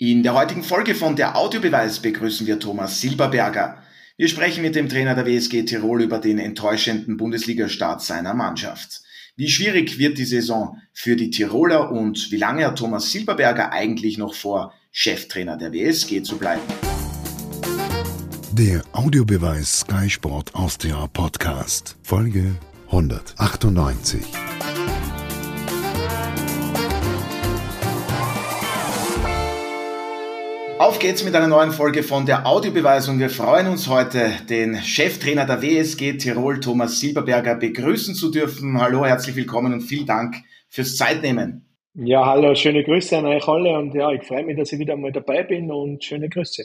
In der heutigen Folge von der Audiobeweis begrüßen wir Thomas Silberberger. Wir sprechen mit dem Trainer der WSG Tirol über den enttäuschenden Bundesliga-Start seiner Mannschaft. Wie schwierig wird die Saison für die Tiroler und wie lange hat Thomas Silberberger eigentlich noch vor, Cheftrainer der WSG zu bleiben? Der Audiobeweis Sky Sport Austria Podcast, Folge 198. Auf geht's mit einer neuen Folge von der Audiobeweis und wir freuen uns heute, den Cheftrainer der WSG Tirol, Thomas Silberberger, begrüßen zu dürfen. Hallo, herzlich willkommen und vielen Dank fürs Zeitnehmen. Ja, hallo, schöne Grüße an euch alle und ja, ich freue mich, dass ich wieder mal dabei bin und schöne Grüße.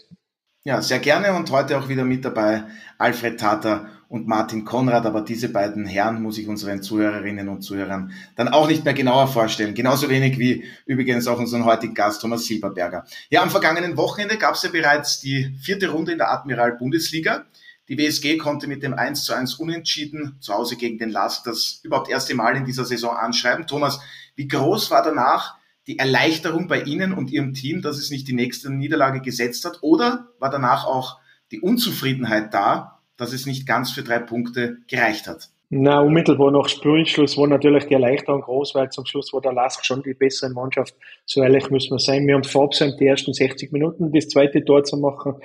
Ja, sehr gerne und heute auch wieder mit dabei Alfred Tater und Martin Konrad, aber diese beiden Herren muss ich unseren Zuhörerinnen und Zuhörern dann auch nicht mehr genauer vorstellen. Genauso wenig wie übrigens auch unseren heutigen Gast Thomas Silberberger. Ja, am vergangenen Wochenende gab es ja bereits die vierte Runde in der Admiral Bundesliga. Die WSG konnte mit dem 1 zu 1 Unentschieden zu Hause gegen den LASK das überhaupt erste Mal in dieser Saison anschreiben. Thomas, wie groß war danach die Erleichterung bei Ihnen und Ihrem Team, dass es nicht die nächste Niederlage gesetzt hat? Oder war danach auch die Unzufriedenheit da, dass es nicht ganz für drei Punkte gereicht hat? Na, unmittelbar nach Spielschluss war natürlich die Erleichterung groß, weil zum Schluss war der Lask schon die bessere Mannschaft. So ehrlich müssen wir sein. Wir haben verabsäumt, die ersten 60 Minuten das zweite Tor zu machen.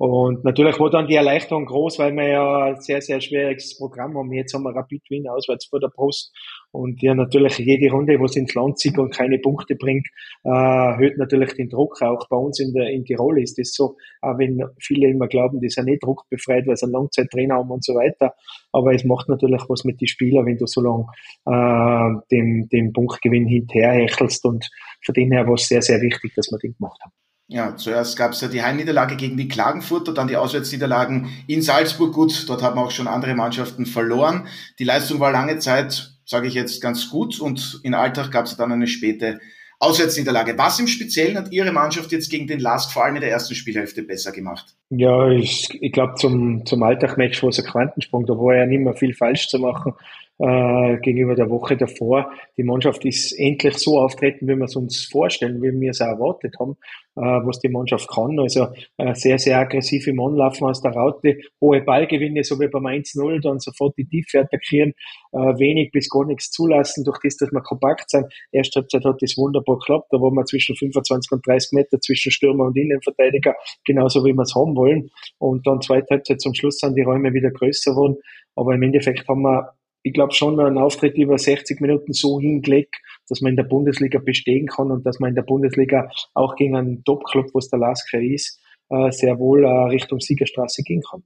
Und natürlich war dann die Erleichterung groß, weil wir ja ein sehr, sehr schwieriges Programm haben. Jetzt haben wir Rapid Wien auswärts vor der Post. Und ja, natürlich jede Runde, wo es ins Land zieht und keine Punkte bringt, äh, erhöht natürlich den Druck. Auch bei uns in, der, in Tirol ist das so, auch wenn viele immer glauben, die sind nicht druckbefreit, weil sie einen Langzeittrainer haben und so weiter. Aber es macht natürlich was mit den Spielern, wenn du so lange äh, dem, dem Punktgewinn hinterherhechelst. Und von dem her war es sehr, sehr wichtig, dass wir den gemacht haben. Ja, zuerst gab es ja die Heimniederlage gegen die Klagenfurter, dann die Auswärtsniederlagen in Salzburg. Gut, dort haben auch schon andere Mannschaften verloren. Die Leistung war lange Zeit, sage ich jetzt, ganz gut und in Alltag gab es dann eine späte Auswärtsniederlage. Was im Speziellen hat Ihre Mannschaft jetzt gegen den Lask vor allem in der ersten Spielhälfte besser gemacht? Ja, ich, ich glaube zum, zum Alltagmatch war es ein Quantensprung. Da war ja nicht mehr viel falsch zu machen äh, gegenüber der Woche davor. Die Mannschaft ist endlich so auftreten, wie wir es uns vorstellen, wie wir es auch erwartet haben, was die Mannschaft kann. Also äh, sehr, sehr aggressiv im Anlaufen aus der Raute, hohe Ballgewinne, so wie beim 1-0, dann sofort die Tiefe attackieren, äh, wenig bis gar nichts zulassen, durch das, dass wir kompakt sind. Erste Halbzeit hat das wunderbar geklappt, da waren wir zwischen 25 und 30 Meter zwischen Stürmer und Innenverteidiger, genauso wie wir es haben wollen. Und dann zweite Halbzeit zum Schluss sind die Räume wieder größer geworden. Aber im Endeffekt haben wir ich glaube schon einen Auftritt über 60 Minuten so hingelegt, dass man in der Bundesliga bestehen kann und dass man in der Bundesliga auch gegen einen Top-Club, was der Lasker ist, äh, sehr wohl äh, Richtung Siegerstraße gehen kann.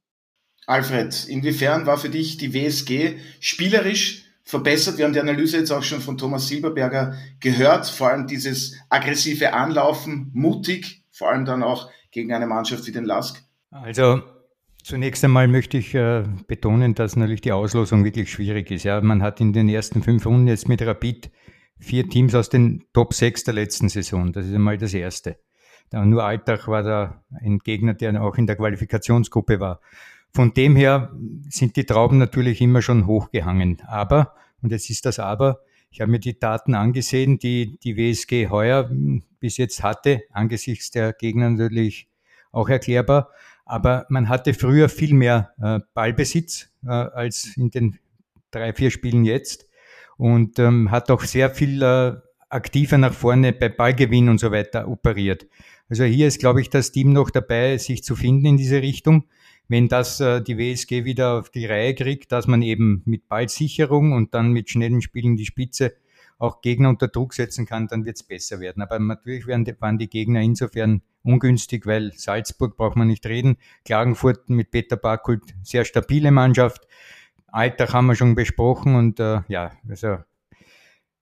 Alfred, inwiefern war für dich die WSG spielerisch verbessert? Wir haben die Analyse jetzt auch schon von Thomas Silberberger gehört, vor allem dieses aggressive Anlaufen, mutig, vor allem dann auch gegen eine Mannschaft wie den Lask. Also Zunächst einmal möchte ich äh, betonen, dass natürlich die Auslosung wirklich schwierig ist. Ja, man hat in den ersten fünf Runden jetzt mit Rapid vier Teams aus den Top 6 der letzten Saison. Das ist einmal das Erste. Da nur Alltag war da ein Gegner, der auch in der Qualifikationsgruppe war. Von dem her sind die Trauben natürlich immer schon hochgehangen. Aber, und jetzt ist das Aber, ich habe mir die Daten angesehen, die die WSG heuer bis jetzt hatte, angesichts der Gegner natürlich auch erklärbar. Aber man hatte früher viel mehr äh, Ballbesitz äh, als in den drei, vier Spielen jetzt und ähm, hat auch sehr viel äh, aktiver nach vorne bei Ballgewinn und so weiter operiert. Also hier ist, glaube ich, das Team noch dabei, sich zu finden in diese Richtung. Wenn das äh, die WSG wieder auf die Reihe kriegt, dass man eben mit Ballsicherung und dann mit schnellen Spielen die Spitze auch Gegner unter Druck setzen kann, dann wird es besser werden. Aber natürlich waren die, Gegner insofern ungünstig, weil Salzburg braucht man nicht reden. Klagenfurt mit Peter Barkult, sehr stabile Mannschaft. Alltag haben wir schon besprochen und äh, ja, also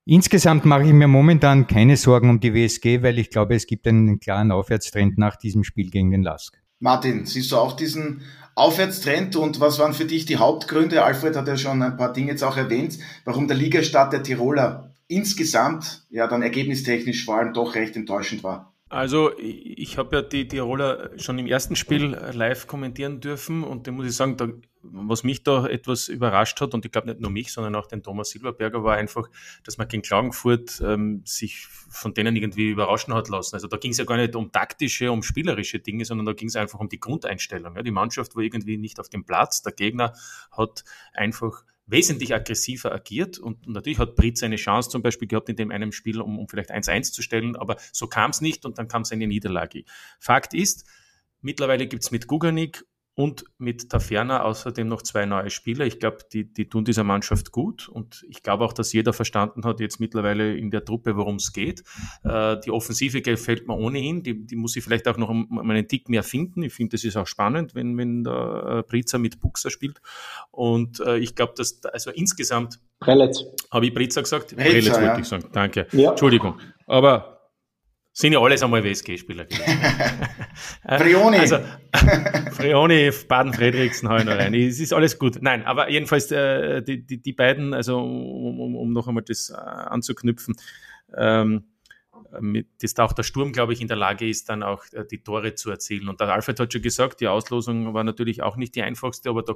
insgesamt mache ich mir momentan keine Sorgen um die WSG, weil ich glaube, es gibt einen klaren Aufwärtstrend nach diesem Spiel gegen den Lask. Martin, siehst du auch diesen Aufwärtstrend und was waren für dich die Hauptgründe? Alfred hat ja schon ein paar Dinge jetzt auch erwähnt, warum der Ligastart der Tiroler insgesamt ja dann ergebnistechnisch vor allem doch recht enttäuschend war. Also ich habe ja die Tiroler schon im ersten Spiel live kommentieren dürfen und da muss ich sagen, da, was mich da etwas überrascht hat und ich glaube nicht nur mich, sondern auch den Thomas Silberberger war einfach, dass man gegen Klagenfurt ähm, sich von denen irgendwie überraschen hat lassen. Also da ging es ja gar nicht um taktische, um spielerische Dinge, sondern da ging es einfach um die Grundeinstellung. Ja. Die Mannschaft war irgendwie nicht auf dem Platz, der Gegner hat einfach wesentlich aggressiver agiert und natürlich hat Britz eine Chance zum Beispiel gehabt in dem einen Spiel, um, um vielleicht 1-1 zu stellen, aber so kam es nicht und dann kam es eine Niederlage. Fakt ist, mittlerweile gibt es mit Guganik und mit Taferna außerdem noch zwei neue Spieler. Ich glaube, die, die tun dieser Mannschaft gut und ich glaube auch, dass jeder verstanden hat jetzt mittlerweile in der Truppe, worum es geht. Äh, die Offensive gefällt mir ohnehin, die, die muss ich vielleicht auch noch um, um einen Tick mehr finden. Ich finde, das ist auch spannend, wenn, wenn der äh, Briza mit Buxer spielt und äh, ich glaube, dass also insgesamt Prelitz. Habe ich Briza gesagt? Prelitz, wollte ja. ich sagen. Danke. Ja. Entschuldigung. Aber sind ja alles einmal WSG-Spieler gewesen. Frioni. Also, Frioni, Baden-Fredriksen hau ich noch rein. Es ist alles gut. Nein, aber jedenfalls äh, die, die, die beiden, also um, um, um noch einmal das äh, anzuknüpfen, ähm, mit, dass da auch der Sturm, glaube ich, in der Lage ist, dann auch äh, die Tore zu erzielen. Und der Alfred hat schon gesagt, die Auslosung war natürlich auch nicht die einfachste, aber da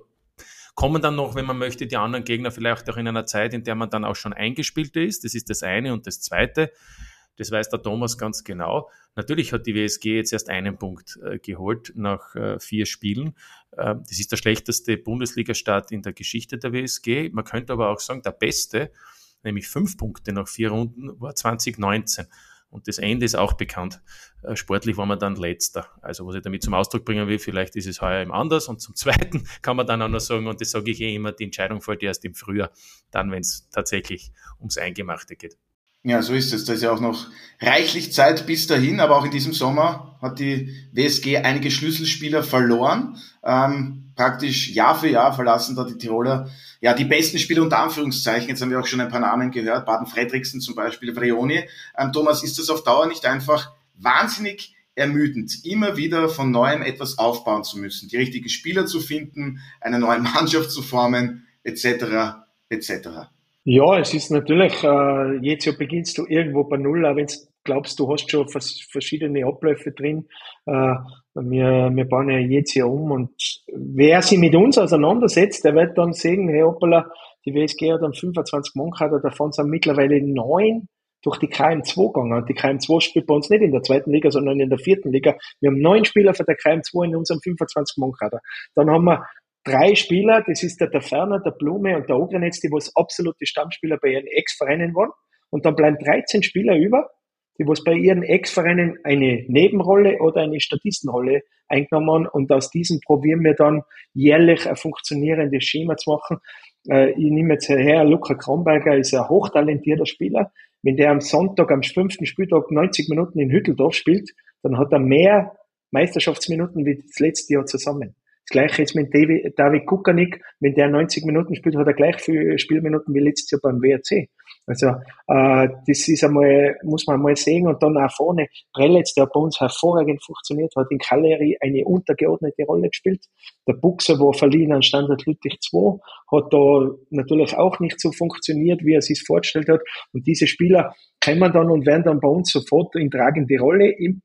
kommen dann noch, wenn man möchte, die anderen Gegner vielleicht auch in einer Zeit, in der man dann auch schon eingespielt ist. Das ist das eine. Und das zweite, das weiß der Thomas ganz genau. Natürlich hat die WSG jetzt erst einen Punkt äh, geholt nach äh, vier Spielen. Äh, das ist der schlechteste Bundesliga-Start in der Geschichte der WSG. Man könnte aber auch sagen, der beste, nämlich fünf Punkte nach vier Runden, war 2019. Und das Ende ist auch bekannt. Äh, Sportlich war man dann letzter. Also was ich damit zum Ausdruck bringen will, vielleicht ist es heuer eben anders. Und zum Zweiten kann man dann auch noch sagen, und das sage ich eh immer, die Entscheidung fällt erst im Frühjahr, dann, wenn es tatsächlich ums Eingemachte geht. Ja, so ist es. Da ist ja auch noch reichlich Zeit bis dahin, aber auch in diesem Sommer hat die WSG einige Schlüsselspieler verloren. Ähm, praktisch Jahr für Jahr verlassen da die Tiroler ja die besten Spieler unter Anführungszeichen. Jetzt haben wir auch schon ein paar Namen gehört, Baden Fredriksen zum Beispiel, Vrioni. Ähm, Thomas, ist das auf Dauer nicht einfach wahnsinnig ermüdend, immer wieder von neuem etwas aufbauen zu müssen, die richtigen Spieler zu finden, eine neue Mannschaft zu formen, etc. etc. Ja, es ist natürlich, äh, jetzt ja beginnst du irgendwo bei Null, auch wenn du glaubst, du hast schon vers verschiedene Abläufe drin. Äh, wir, wir bauen ja jetzt hier um und wer sich mit uns auseinandersetzt, der wird dann sehen, hey hoppala, die WSG hat dann 25 Mann gehabt, davon sind mittlerweile neun durch die KM2 gegangen. Die KM2 spielt bei uns nicht in der zweiten Liga, sondern in der vierten Liga. Wir haben neun Spieler von der KM2 in unserem 25 Mann kader Dann haben wir drei Spieler, das ist der, der Ferner, der Blume und der Ogrenetz, die was absolute Stammspieler bei ihren Ex-Vereinen waren. Und dann bleiben 13 Spieler über, die was bei ihren Ex-Vereinen eine Nebenrolle oder eine Statistenrolle eingenommen haben. Und aus diesem probieren wir dann jährlich ein funktionierendes Schema zu machen. Äh, ich nehme jetzt her, Luca Kronberger ist ein hochtalentierter Spieler. Wenn der am Sonntag, am fünften Spieltag 90 Minuten in Hütteldorf spielt, dann hat er mehr Meisterschaftsminuten wie das letzte Jahr zusammen. Das gleiche jetzt mit David, Kukanik, wenn der 90 Minuten spielt, hat er gleich viele Spielminuten wie letztes Jahr beim WRC. Also äh, das ist einmal, muss man mal sehen. Und dann auch vorne, Prelitz, der bei uns hervorragend funktioniert, hat in Cagliari eine untergeordnete Rolle gespielt. Der Buchser war verliehen an Standard Lüttich 2, hat da natürlich auch nicht so funktioniert, wie er sich vorgestellt hat. Und diese Spieler kommen dann und werden dann bei uns sofort in tragende Rolle im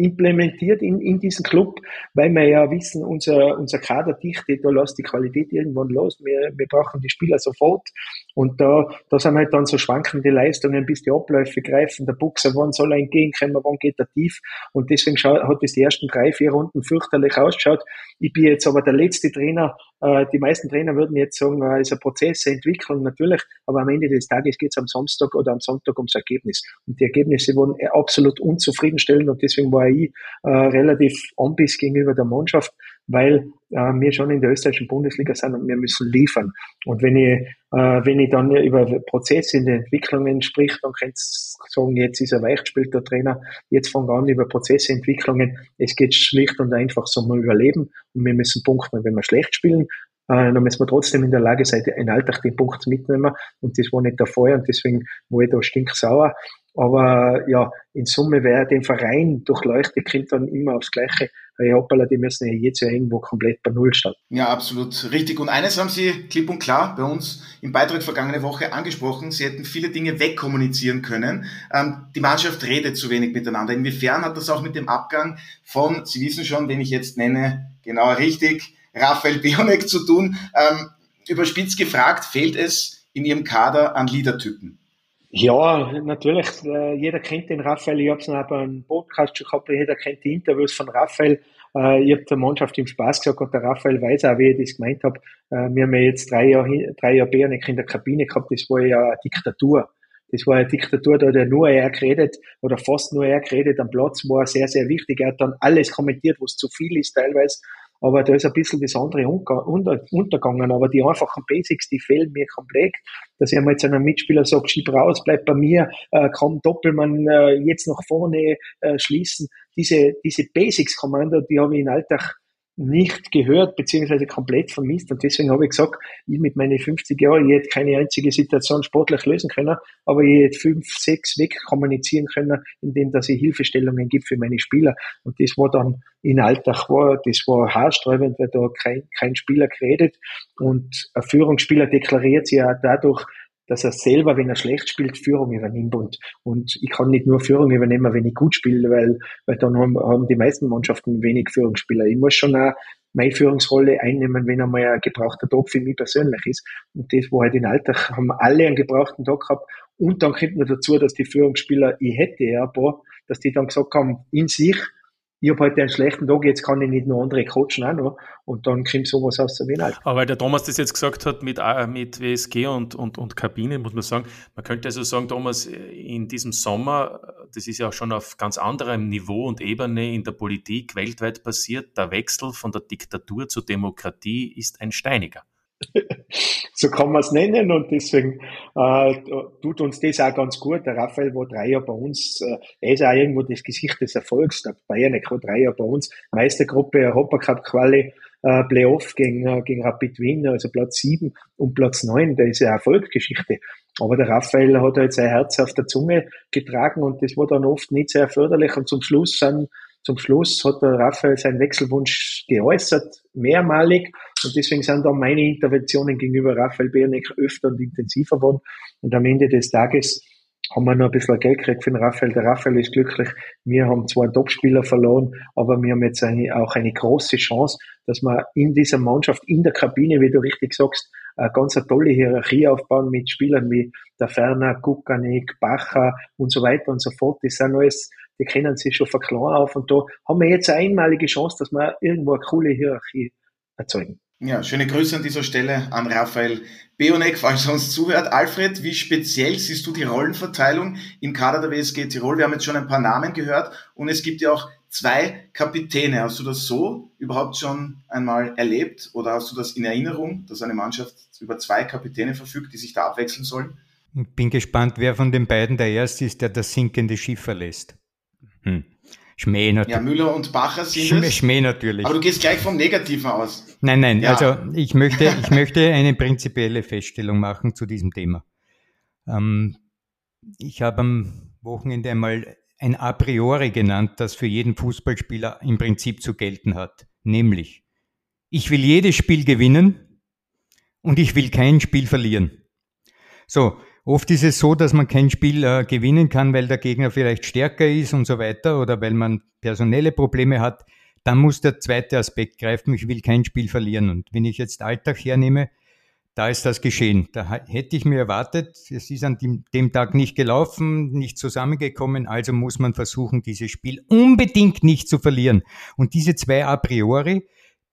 implementiert in, in diesen Club, weil wir ja wissen, unser, unser Kaderdichte, da lässt die Qualität irgendwann los. Wir, wir brauchen die Spieler sofort. Und da, da sind halt dann so schwankende Leistungen, bis die Abläufe greifen. Der Buchser, wann soll er entgegenkommen, wann geht er tief? Und deswegen hat es die ersten drei, vier Runden fürchterlich ausgeschaut. Ich bin jetzt aber der letzte Trainer. Äh, die meisten Trainer würden jetzt sagen, es äh, ist ein Prozess, eine Entwicklung natürlich. Aber am Ende des Tages geht es am Samstag oder am Sonntag ums Ergebnis. Und die Ergebnisse wurden absolut unzufriedenstellend. Und deswegen war ich äh, relativ anbiss gegenüber der Mannschaft, weil äh, wir schon in der österreichischen Bundesliga sind und wir müssen liefern. Und wenn ich, äh, wenn ich dann über Prozesse in den Entwicklungen sprich, dann könnt ihr sagen, jetzt ist er weichgespielt, der Trainer, jetzt fangen wir an über Prozesse, Entwicklungen. Es geht schlicht und einfach so um Überleben und wir müssen punkten. Wenn wir schlecht spielen, äh, dann müssen wir trotzdem in der Lage sein, in Alltag den Punkt mitnehmen. Und das war nicht der Fall und deswegen war ich da stinksauer. Aber ja, in Summe, wer den Verein durchleuchtet, kommt dann immer aufs Gleiche weil hoppala, die müssen ja jetzt ja irgendwo komplett bei Null starten. Ja, absolut richtig. Und eines haben Sie klipp und klar bei uns im Beitrag vergangene Woche angesprochen. Sie hätten viele Dinge wegkommunizieren können. Ähm, die Mannschaft redet zu wenig miteinander. Inwiefern hat das auch mit dem Abgang von, Sie wissen schon, wen ich jetzt nenne, genau richtig, Raphael Bionek zu tun? Ähm, überspitzt gefragt, fehlt es in Ihrem Kader an Leadertypen? Ja, natürlich. Äh, jeder kennt den Raphael. Ich habe es bei einem Podcast schon gehabt. Jeder kennt die Interviews von Raphael. Äh, ich habe der Mannschaft im Spaß gesagt und der Raphael weiß auch, wie ich das gemeint habe. Äh, wir haben ja jetzt drei Jahre, drei Jahre Bärnik in der Kabine gehabt. Das war ja eine Diktatur. Das war eine Diktatur, da hat er nur er geredet oder fast nur er geredet. Am Platz war sehr, sehr wichtig. Er hat dann alles kommentiert, was zu viel ist teilweise aber da ist ein bisschen das andere untergegangen. Aber die einfachen Basics, die fehlen mir komplett. Dass ich einmal zu einem Mitspieler sage, schieb raus, bleib bei mir, äh, komm Doppelmann äh, jetzt nach vorne äh, schließen. Diese, diese Basics-Kommando, die habe ich in Alltag nicht gehört beziehungsweise komplett vermisst. Und deswegen habe ich gesagt, ich mit meinen 50 Jahren, ich hätte keine einzige Situation sportlich lösen können, aber ich hätte fünf, sechs weg kommunizieren können, indem dass ich Hilfestellungen gibt für meine Spieler. Und das war dann in Alltag war, das war haarsträubend, weil da kein, kein Spieler geredet. Und ein Führungsspieler deklariert sich ja dadurch, dass er selber, wenn er schlecht spielt, Führung übernimmt. Und, und ich kann nicht nur Führung übernehmen, wenn ich gut spiele, weil, weil dann haben, haben die meisten Mannschaften wenig Führungsspieler. Ich muss schon auch meine Führungsrolle einnehmen, wenn einmal ein gebrauchter Tag für mich persönlich ist. Und das war halt in Alltag, haben alle einen gebrauchten Tag gehabt. Und dann kommt noch dazu, dass die Führungsspieler, ich hätte ja ein paar, dass die dann gesagt haben, in sich, ich habe heute einen schlechten Tag, jetzt kann ich nicht nur andere coachen auch noch. Und dann kommt sowas aus der Wien halt. Aber weil der Thomas das jetzt gesagt hat mit, äh, mit WSG und, und, und Kabine, muss man sagen, man könnte also sagen, Thomas, in diesem Sommer, das ist ja auch schon auf ganz anderem Niveau und Ebene in der Politik weltweit passiert, der Wechsel von der Diktatur zur Demokratie ist ein steiniger. So kann man es nennen und deswegen äh, tut uns das auch ganz gut. Der Raphael war drei Jahre bei uns, äh, er ist auch irgendwo das Gesicht des Erfolgs. Der Bayern war drei Jahre bei uns, Meistergruppe, Europacup Quali, äh, Playoff gegen, äh, gegen Rapid Wien, also Platz sieben und Platz neun, da ist ja Erfolgsgeschichte. Aber der Raphael hat halt sein Herz auf der Zunge getragen und das war dann oft nicht sehr förderlich und zum Schluss sind zum Schluss hat der Raphael seinen Wechselwunsch geäußert, mehrmalig. Und deswegen sind dann meine Interventionen gegenüber Raphael Bernick öfter und intensiver geworden. Und am Ende des Tages haben wir noch ein bisschen Geld gekriegt für den Raphael. Der Raphael ist glücklich. Wir haben zwar einen Topspieler verloren, aber wir haben jetzt eine, auch eine große Chance, dass wir in dieser Mannschaft, in der Kabine, wie du richtig sagst, eine ganz eine tolle Hierarchie aufbauen mit Spielern wie der Ferner, Kukanik, Bacher und so weiter und so fort. Das sind alles die kennen sich schon von klein auf und da haben wir jetzt eine einmalige Chance, dass wir irgendwo eine coole Hierarchie erzeugen. Ja, schöne Grüße an dieser Stelle an Raphael Beonek, falls er uns zuhört. Alfred, wie speziell siehst du die Rollenverteilung im Kader der WSG Tirol? Wir haben jetzt schon ein paar Namen gehört und es gibt ja auch zwei Kapitäne. Hast du das so überhaupt schon einmal erlebt oder hast du das in Erinnerung, dass eine Mannschaft über zwei Kapitäne verfügt, die sich da abwechseln sollen? Bin gespannt, wer von den beiden der Erste ist, der das sinkende Schiff verlässt. Hm. Schmäh natürlich. Ja, Müller und Bacher sind Schmäh, es. Schmäh natürlich. Aber du gehst gleich vom Negativen aus. Nein, nein, ja. also ich möchte, ich möchte eine prinzipielle Feststellung machen zu diesem Thema. Ähm, ich habe am Wochenende einmal ein A priori genannt, das für jeden Fußballspieler im Prinzip zu gelten hat. Nämlich, ich will jedes Spiel gewinnen und ich will kein Spiel verlieren. So, Oft ist es so, dass man kein Spiel äh, gewinnen kann, weil der Gegner vielleicht stärker ist und so weiter oder weil man personelle Probleme hat. Dann muss der zweite Aspekt greifen. Ich will kein Spiel verlieren. Und wenn ich jetzt Alltag hernehme, da ist das geschehen. Da hätte ich mir erwartet, es ist an dem, dem Tag nicht gelaufen, nicht zusammengekommen, also muss man versuchen, dieses Spiel unbedingt nicht zu verlieren. Und diese zwei a priori,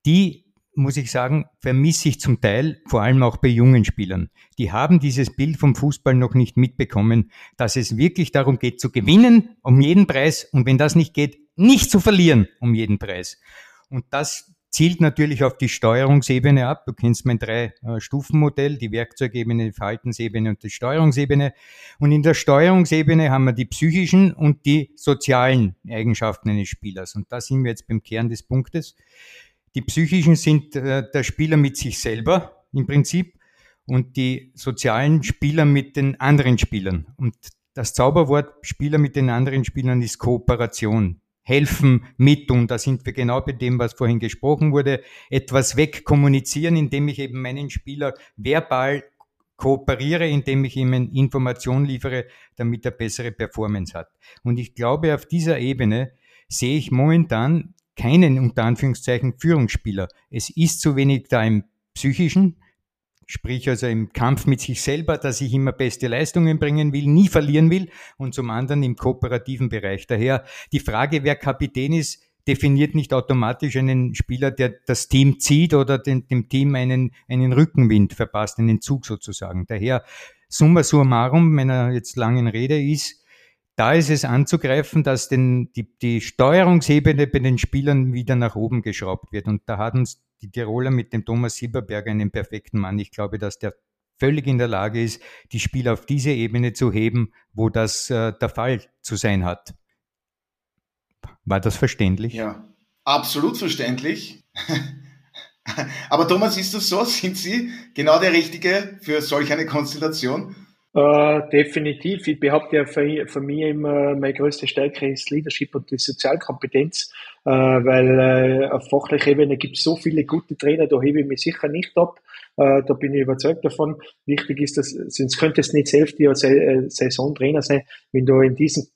die muss ich sagen, vermisse ich zum Teil, vor allem auch bei jungen Spielern. Die haben dieses Bild vom Fußball noch nicht mitbekommen, dass es wirklich darum geht, zu gewinnen um jeden Preis und wenn das nicht geht, nicht zu verlieren um jeden Preis. Und das zielt natürlich auf die Steuerungsebene ab. Du kennst mein Drei-Stufen-Modell, die Werkzeugebene, die Verhaltensebene und die Steuerungsebene. Und in der Steuerungsebene haben wir die psychischen und die sozialen Eigenschaften eines Spielers. Und da sind wir jetzt beim Kern des Punktes. Die psychischen sind äh, der Spieler mit sich selber im Prinzip und die sozialen Spieler mit den anderen Spielern. Und das Zauberwort Spieler mit den anderen Spielern ist Kooperation. helfen, mit und da sind wir genau bei dem, was vorhin gesprochen wurde, etwas wegkommunizieren, indem ich eben meinen Spieler verbal kooperiere, indem ich ihm Informationen liefere, damit er bessere Performance hat. Und ich glaube, auf dieser Ebene sehe ich momentan keinen unter Anführungszeichen Führungsspieler. Es ist zu wenig da im psychischen, sprich also im Kampf mit sich selber, dass ich immer beste Leistungen bringen will, nie verlieren will und zum anderen im kooperativen Bereich. Daher die Frage, wer Kapitän ist, definiert nicht automatisch einen Spieler, der das Team zieht oder dem, dem Team einen, einen Rückenwind verpasst, einen Zug sozusagen. Daher summa summarum meiner jetzt langen Rede ist, da ist es anzugreifen, dass den, die, die Steuerungsebene bei den Spielern wieder nach oben geschraubt wird. Und da hat uns die Tiroler mit dem Thomas Silberberger einen perfekten Mann. Ich glaube, dass der völlig in der Lage ist, die Spieler auf diese Ebene zu heben, wo das äh, der Fall zu sein hat. War das verständlich? Ja, absolut verständlich. Aber Thomas, ist das so? Sind Sie genau der Richtige für solch eine Konstellation? Uh, definitiv. Ich behaupte ja für, für mich immer, meine größte Stärke ist Leadership und die Sozialkompetenz, uh, weil uh, auf fachlicher Ebene gibt es so viele gute Trainer, da hebe ich mich sicher nicht ab. da bin ich überzeugt davon. Wichtig ist, dass, sonst könnte es nicht selbst die Saisontrainer sein, wenn du in diesen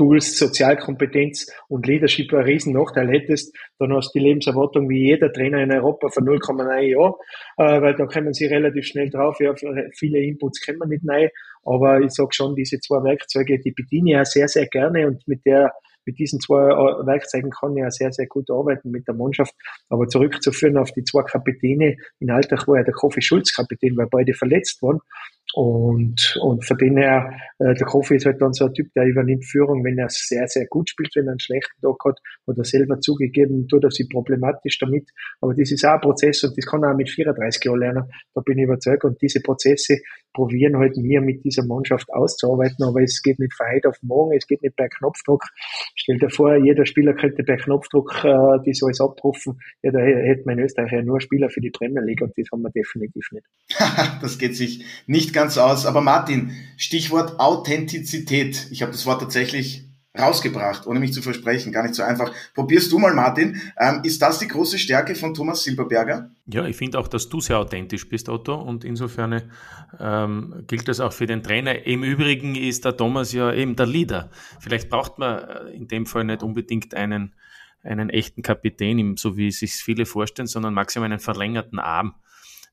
Tools, Sozialkompetenz und Leadership einen riesen Nachteil hättest, dann hast du die Lebenserwartung wie jeder Trainer in Europa von 0,9 Jahr, äh, weil da kommen sie relativ schnell drauf. Ja, viele Inputs können wir nicht rein, aber ich sage schon, diese zwei Werkzeuge, die bediene ich auch sehr, sehr gerne und mit der mit diesen zwei äh, Werkzeugen kann ich ja sehr, sehr gut arbeiten mit der Mannschaft. Aber zurückzuführen auf die zwei Kapitäne, in Alltag war ja der Kofi Schulz Kapitän, weil beide verletzt waren. Und, und von denen her, äh, der Kofi ist halt dann so ein Typ, der übernimmt Führung, wenn er sehr, sehr gut spielt, wenn er einen schlechten Tag hat, hat er selber zugegeben, tut er sich problematisch damit. Aber das ist auch ein Prozess und das kann er auch mit 34 Jahren lernen. Da bin ich überzeugt. Und diese Prozesse probieren halt wir mit dieser Mannschaft auszuarbeiten, aber es geht nicht von heute auf morgen, es geht nicht per Knopfdruck. Stell dir vor, jeder Spieler könnte per Knopfdruck äh, das alles abrufen. Ja, da hätten wir in Österreich ja nur Spieler für die Premier League und das haben wir definitiv nicht. das geht sich nicht ganz aus. Aber Martin, Stichwort Authentizität. Ich habe das Wort tatsächlich rausgebracht, ohne mich zu versprechen. Gar nicht so einfach. Probierst du mal, Martin. Ähm, ist das die große Stärke von Thomas Silberberger? Ja, ich finde auch, dass du sehr authentisch bist, Otto. Und insofern ähm, gilt das auch für den Trainer. Im Übrigen ist der Thomas ja eben der Leader. Vielleicht braucht man äh, in dem Fall nicht unbedingt einen, einen echten Kapitän, so wie sich viele vorstellen, sondern maximal einen verlängerten Arm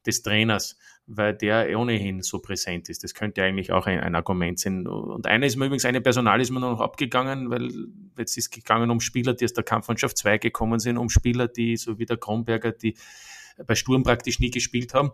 des Trainers weil der ohnehin so präsent ist. Das könnte eigentlich auch ein, ein Argument sein. Und eine ist mir übrigens, eine Personal ist mir noch abgegangen, weil jetzt ist gegangen um Spieler, die aus der Kampfmannschaft 2 gekommen sind, um Spieler, die so wie der Kronberger, die bei Sturm praktisch nie gespielt haben.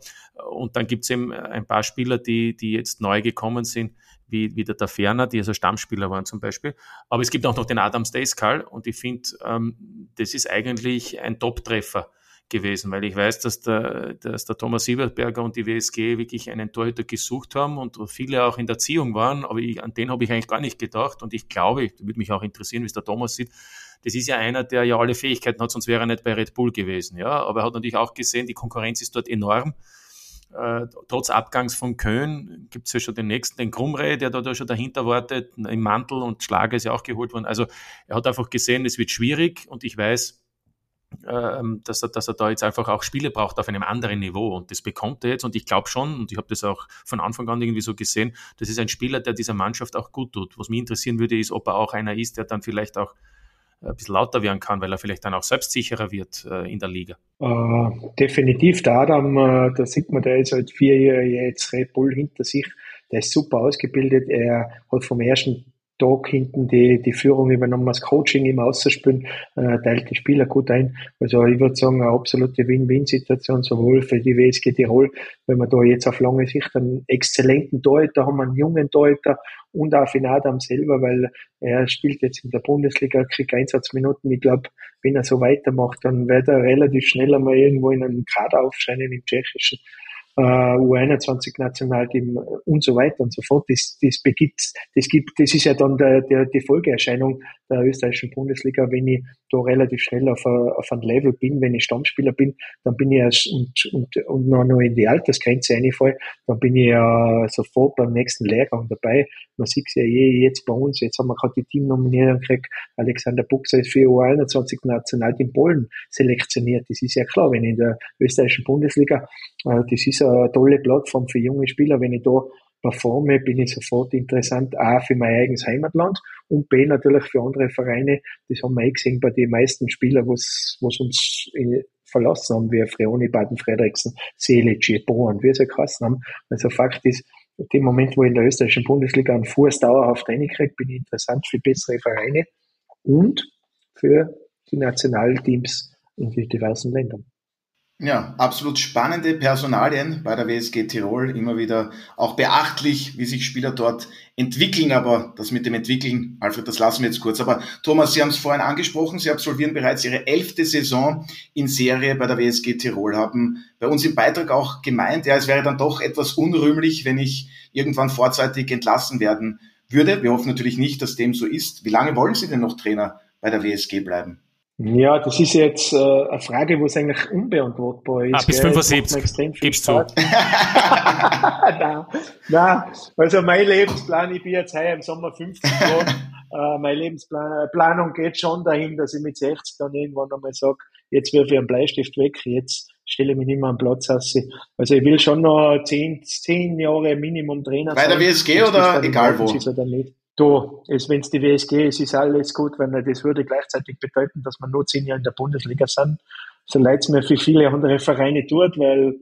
Und dann gibt es eben ein paar Spieler, die, die jetzt neu gekommen sind, wie, wie der Ferner, die also Stammspieler waren zum Beispiel. Aber es gibt auch noch den Adam Stayskal und ich finde, ähm, das ist eigentlich ein Top-Treffer gewesen, weil ich weiß, dass der, dass der Thomas Sieberberger und die WSG wirklich einen Torhüter gesucht haben und viele auch in der Erziehung waren, aber ich, an den habe ich eigentlich gar nicht gedacht und ich glaube, würde mich auch interessieren, wie es der Thomas sieht, das ist ja einer, der ja alle Fähigkeiten hat, sonst wäre er nicht bei Red Bull gewesen, ja, aber er hat natürlich auch gesehen, die Konkurrenz ist dort enorm, äh, trotz Abgangs von Köln gibt es ja schon den nächsten, den Krumrey, der da schon dahinter wartet, im Mantel und Schlager ist ja auch geholt worden. Also er hat einfach gesehen, es wird schwierig und ich weiß, dass, er, dass er da jetzt einfach auch Spiele braucht auf einem anderen Niveau. Und das bekommt er jetzt. Und ich glaube schon, und ich habe das auch von Anfang an irgendwie so gesehen, das ist ein Spieler, der dieser Mannschaft auch gut tut. Was mich interessieren würde, ist, ob er auch einer ist, der dann vielleicht auch äh, ein bisschen lauter werden kann, weil er vielleicht dann auch selbstsicherer wird äh, in der Liga. Uh, definitiv, der Adam, uh, da sieht man, der ist halt vier Jahre jetzt Red Bull hinter sich, der ist super ausgebildet, er hat vom ersten Tag hinten die, die Führung übernommen, das Coaching im Außerspielen, äh, teilt die Spieler gut ein. Also ich würde sagen, eine absolute Win-Win-Situation, sowohl für die WSG Tirol, wenn wir da jetzt auf lange Sicht einen exzellenten Torhüter haben, einen jungen Torhüter und auch für Adam selber, weil er spielt jetzt in der Bundesliga, kriegt Einsatzminuten. Ich glaube, wenn er so weitermacht, dann wird er relativ schnell einmal irgendwo in einem Kader aufscheinen im Tschechischen. Äh, U21-Nationalteam und so weiter und so fort. Das, das begibt, das gibt, das ist ja dann der, der, die Folgeerscheinung der österreichischen Bundesliga, wenn ich da relativ schnell auf, a, auf ein Level bin, wenn ich Stammspieler bin, dann bin ich erst und, und, und noch, noch in die Altersgrenze reinfall, dann bin ich ja sofort beim nächsten Lehrgang dabei. Man sieht es ja eh jetzt bei uns, jetzt haben wir gerade die Teamnominierung gekriegt, Alexander Buchser ist für U21 Nationalteam Polen selektioniert. Das ist ja klar, wenn in der österreichischen Bundesliga, äh, das ist eine tolle Plattform für junge Spieler, wenn ich da performe, bin ich sofort interessant, A, für mein eigenes Heimatland und B, natürlich für andere Vereine. Das haben wir eh gesehen bei den meisten Spielern, was uns verlassen haben, wie Freoni, Baden, Frederiksen, Selic, Bohren, wie sie geheißen haben. Also Fakt ist, in dem Moment, wo ich in der österreichischen Bundesliga einen Fuß dauerhaft reinkriege, bin ich interessant für bessere Vereine und für die Nationalteams in den diversen Ländern. Ja, absolut spannende Personalien bei der WSG Tirol. Immer wieder auch beachtlich, wie sich Spieler dort entwickeln. Aber das mit dem Entwickeln, Alfred, das lassen wir jetzt kurz. Aber Thomas, Sie haben es vorhin angesprochen. Sie absolvieren bereits Ihre elfte Saison in Serie bei der WSG Tirol. Haben bei uns im Beitrag auch gemeint, ja, es wäre dann doch etwas unrühmlich, wenn ich irgendwann vorzeitig entlassen werden würde. Wir hoffen natürlich nicht, dass dem so ist. Wie lange wollen Sie denn noch Trainer bei der WSG bleiben? Ja, das ist jetzt äh, eine Frage, wo es eigentlich unbeantwortbar ist. Ah, bis 75. Gibst du. nein, nein, also mein Lebensplan, ich bin jetzt heuer im Sommer 50 geworden. äh, meine Lebensplanung geht schon dahin, dass ich mit 60 dann irgendwann einmal sage, jetzt wirf ich einen Bleistift weg, jetzt stelle ich mich nicht mehr am Platz aus. Also ich will schon noch 10, 10 Jahre Minimum Trainer Bei sein. Bei der WSG oder egal wo? Du, wenn es die WSG ist, ist alles gut, wenn das würde gleichzeitig bedeuten, dass wir nur zehn Jahre in der Bundesliga sind. So leid es mir für viele andere Vereine tut, weil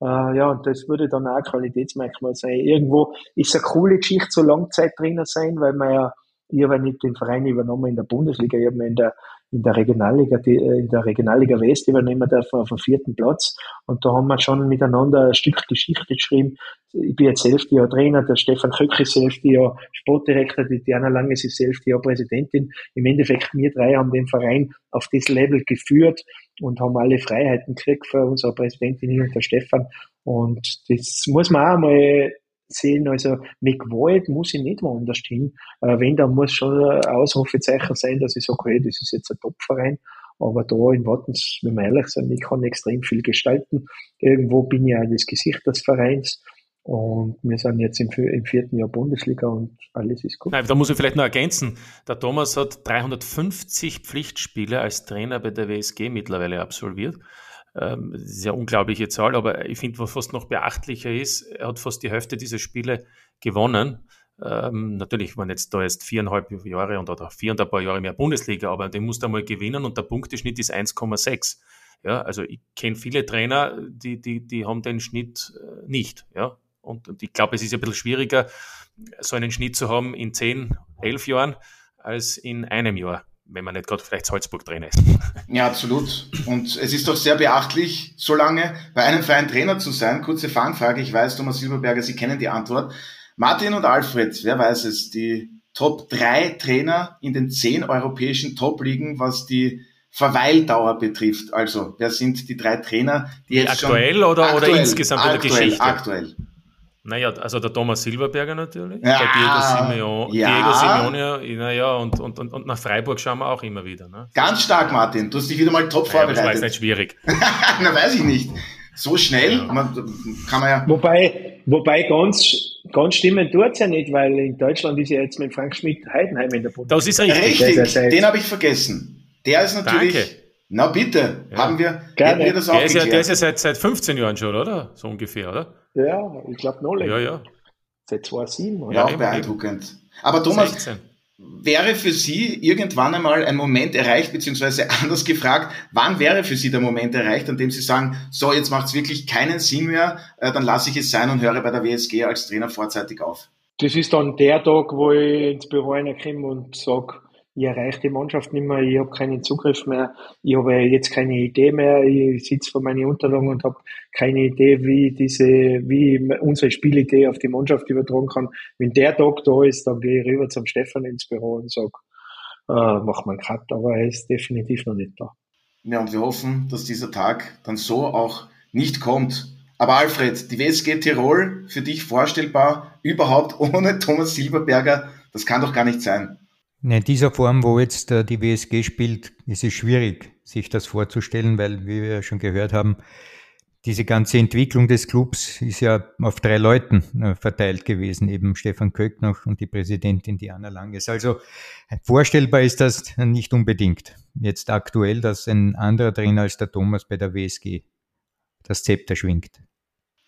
äh, ja, das würde dann auch ein Qualitätsmerkmal sein. Irgendwo ist eine coole Geschichte, so Langzeitrainer sein, weil man ja, ich habe ja nicht den Verein übernommen in der Bundesliga, ich habe in der in der Regionalliga, die, äh, in der Regionalliga West übernehmen dürfen auf dem vierten Platz. Und da haben wir schon miteinander ein Stück Geschichte geschrieben. Ich bin jetzt elfte Jahr Trainer, der Stefan Köck ist elfte Jahr Sportdirektor, die Diana Langes ist elfte Jahr Präsidentin. Im Endeffekt, wir drei haben den Verein auf das Level geführt und haben alle Freiheiten gekriegt für unsere Präsidentin und der Stefan. Und das muss man auch mal sehen. Also mit Gewalt muss ich nicht woanders hin. Äh, wenn, dann muss schon ein Ausrufezeichen sein, dass ich sage, hey, das ist jetzt ein Topverein. Aber da in Wattens, wenn wir ehrlich sind, ich kann extrem viel gestalten. Irgendwo bin ich auch das Gesicht des Vereins. Und wir sind jetzt im, im, vierten Jahr Bundesliga und alles ist gut. Nein, da muss ich vielleicht noch ergänzen. Der Thomas hat 350 Pflichtspiele als Trainer bei der WSG mittlerweile absolviert. Ähm, das ist ja unglaubliche Zahl, aber ich finde, was fast noch beachtlicher ist, er hat fast die Hälfte dieser Spiele gewonnen. Ähm, natürlich waren jetzt da erst viereinhalb Jahre und oder vier und ein paar Jahre mehr Bundesliga, aber den musst du einmal gewinnen und der Punkteschnitt ist 1,6. Ja, also ich kenne viele Trainer, die, die, die haben den Schnitt äh, nicht. Ja, und, und ich glaube, es ist ein bisschen schwieriger, so einen Schnitt zu haben in zehn, elf Jahren als in einem Jahr wenn man nicht gerade vielleicht Salzburg drin ist. Ja, absolut. Und es ist doch sehr beachtlich, so lange bei einem Verein Trainer zu sein. Kurze Fangfrage, ich weiß, Thomas Silberberger, Sie kennen die Antwort. Martin und Alfred, wer weiß es, die Top 3 Trainer in den 10 europäischen Top-Ligen, was die Verweildauer betrifft. Also, wer sind die drei Trainer, die jetzt aktuell schon... Oder, aktuell oder insgesamt aktuell, in der Geschichte? Aktuell, naja, also der Thomas Silberberger natürlich, ja, der Diego, Simeone, ja. Diego Simeone, naja, und, und, und, und nach Freiburg schauen wir auch immer wieder. Ne? Ganz stark, Martin. Du hast dich wieder mal top naja, vorbereitet. Das war jetzt schwierig. Na, weiß ich nicht. So schnell ja. man, kann man ja. Wobei, wobei ganz, ganz stimmen tut es ja nicht, weil in Deutschland ist ja jetzt mit Frank Schmidt Heidenheim in der Bundesliga. Das ist richtig. Richtig, den habe ich vergessen. Der ist natürlich. Danke. Na bitte, ja. haben wir, Gerne. wir das auch der ist, ja, der ist ja seit, seit 15 Jahren schon, oder? So ungefähr, oder? Ja, ich glaube noch länger. Ja, ja. Seit 2007. Oder? Ja, auch beeindruckend. Aber Thomas, 16. wäre für Sie irgendwann einmal ein Moment erreicht, beziehungsweise anders gefragt, wann wäre für Sie der Moment erreicht, an dem Sie sagen, so, jetzt macht es wirklich keinen Sinn mehr, äh, dann lasse ich es sein und höre bei der WSG als Trainer vorzeitig auf? Das ist dann der Tag, wo ich ins Büro reinkomme und sage, ich erreiche die Mannschaft nicht mehr, ich habe keinen Zugriff mehr, ich habe jetzt keine Idee mehr, ich sitze vor meinen Unterlagen und habe keine Idee, wie diese, wie unsere Spielidee auf die Mannschaft übertragen kann. Wenn der Tag da ist, dann gehe ich rüber zum Stefan ins Büro und sage, äh, mach mal einen Cut, aber er ist definitiv noch nicht da. Ja, und wir hoffen, dass dieser Tag dann so auch nicht kommt. Aber Alfred, die WSG Tirol, für dich vorstellbar, überhaupt ohne Thomas Silberberger, das kann doch gar nicht sein. In dieser Form, wo jetzt äh, die WSG spielt, ist es schwierig, sich das vorzustellen, weil, wie wir schon gehört haben, diese ganze Entwicklung des Clubs ist ja auf drei Leuten äh, verteilt gewesen, eben Stefan Köck noch und die Präsidentin Diana Langes. Also vorstellbar ist das nicht unbedingt. Jetzt aktuell, dass ein anderer Trainer als der Thomas bei der WSG das Zepter schwingt.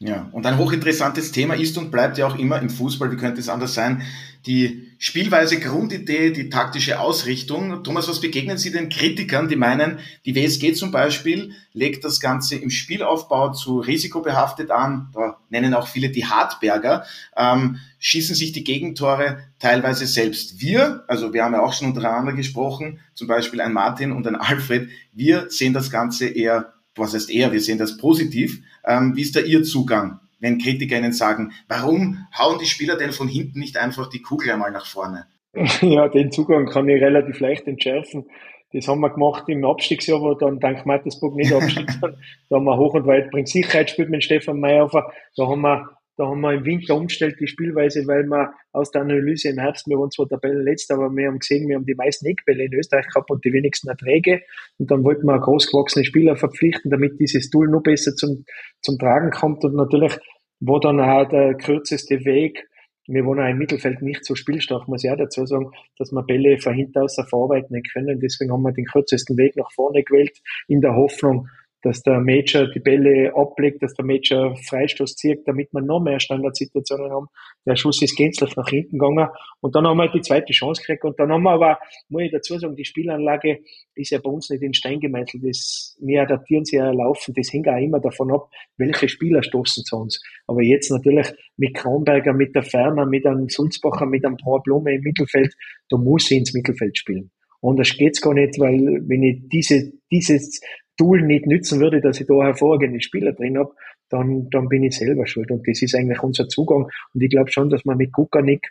Ja, und ein hochinteressantes Thema ist und bleibt ja auch immer im Fußball, wie könnte es anders sein, die Spielweise, Grundidee, die taktische Ausrichtung. Thomas, was begegnen Sie den Kritikern, die meinen, die WSG zum Beispiel legt das Ganze im Spielaufbau zu risikobehaftet an, da nennen auch viele die Hartberger, ähm, schießen sich die Gegentore teilweise selbst. Wir, also wir haben ja auch schon untereinander gesprochen, zum Beispiel ein Martin und ein Alfred, wir sehen das Ganze eher was heißt eher, wir sehen das positiv. Ähm, wie ist da Ihr Zugang, wenn Kritiker Ihnen sagen, warum hauen die Spieler denn von hinten nicht einfach die Kugel einmal nach vorne? Ja, den Zugang kann ich relativ leicht entschärfen. Das haben wir gemacht im Abstiegsjahr, wo dann dank Mattersburg nicht abstieg. da haben wir hoch und weit bringt Sicherheit spielt mit Stefan Mayhofer. Da haben wir da haben wir im Winter umgestellt die Spielweise, weil wir aus der Analyse im Herbst, wir waren zwar Tabellenletzter, aber wir haben gesehen, wir haben die meisten Eckbälle in Österreich gehabt und die wenigsten Erträge. Und dann wollten wir großgewachsene Spieler verpflichten, damit dieses Tool noch besser zum, zum Tragen kommt. Und natürlich war dann auch der kürzeste Weg, wir wollen auch im Mittelfeld nicht so spielstark, muss ich auch dazu sagen, dass wir Bälle von hinten aus verarbeiten können. Deswegen haben wir den kürzesten Weg nach vorne gewählt, in der Hoffnung, dass der Major die Bälle ablegt, dass der Major Freistoß zieht, damit wir noch mehr Standardsituationen haben. Der Schuss ist gänzlich nach hinten gegangen und dann haben wir die zweite Chance gekriegt und dann haben wir aber, muss ich dazu sagen, die Spielanlage ist ja bei uns nicht in Stein gemeißelt. Das, wir adaptieren sie ja laufen. Das hängt auch immer davon ab, welche Spieler stoßen zu uns. Aber jetzt natürlich mit Kronberger, mit der Ferner, mit einem Sulzbacher, mit einem Paar Blume im Mittelfeld, da muss ich ins Mittelfeld spielen. Und das geht's gar nicht, weil wenn ich diese, dieses Tool nicht nützen würde, dass ich da hervorragende Spieler drin habe, dann, dann bin ich selber schuld. Und das ist eigentlich unser Zugang. Und ich glaube schon, dass man mit Kukanik,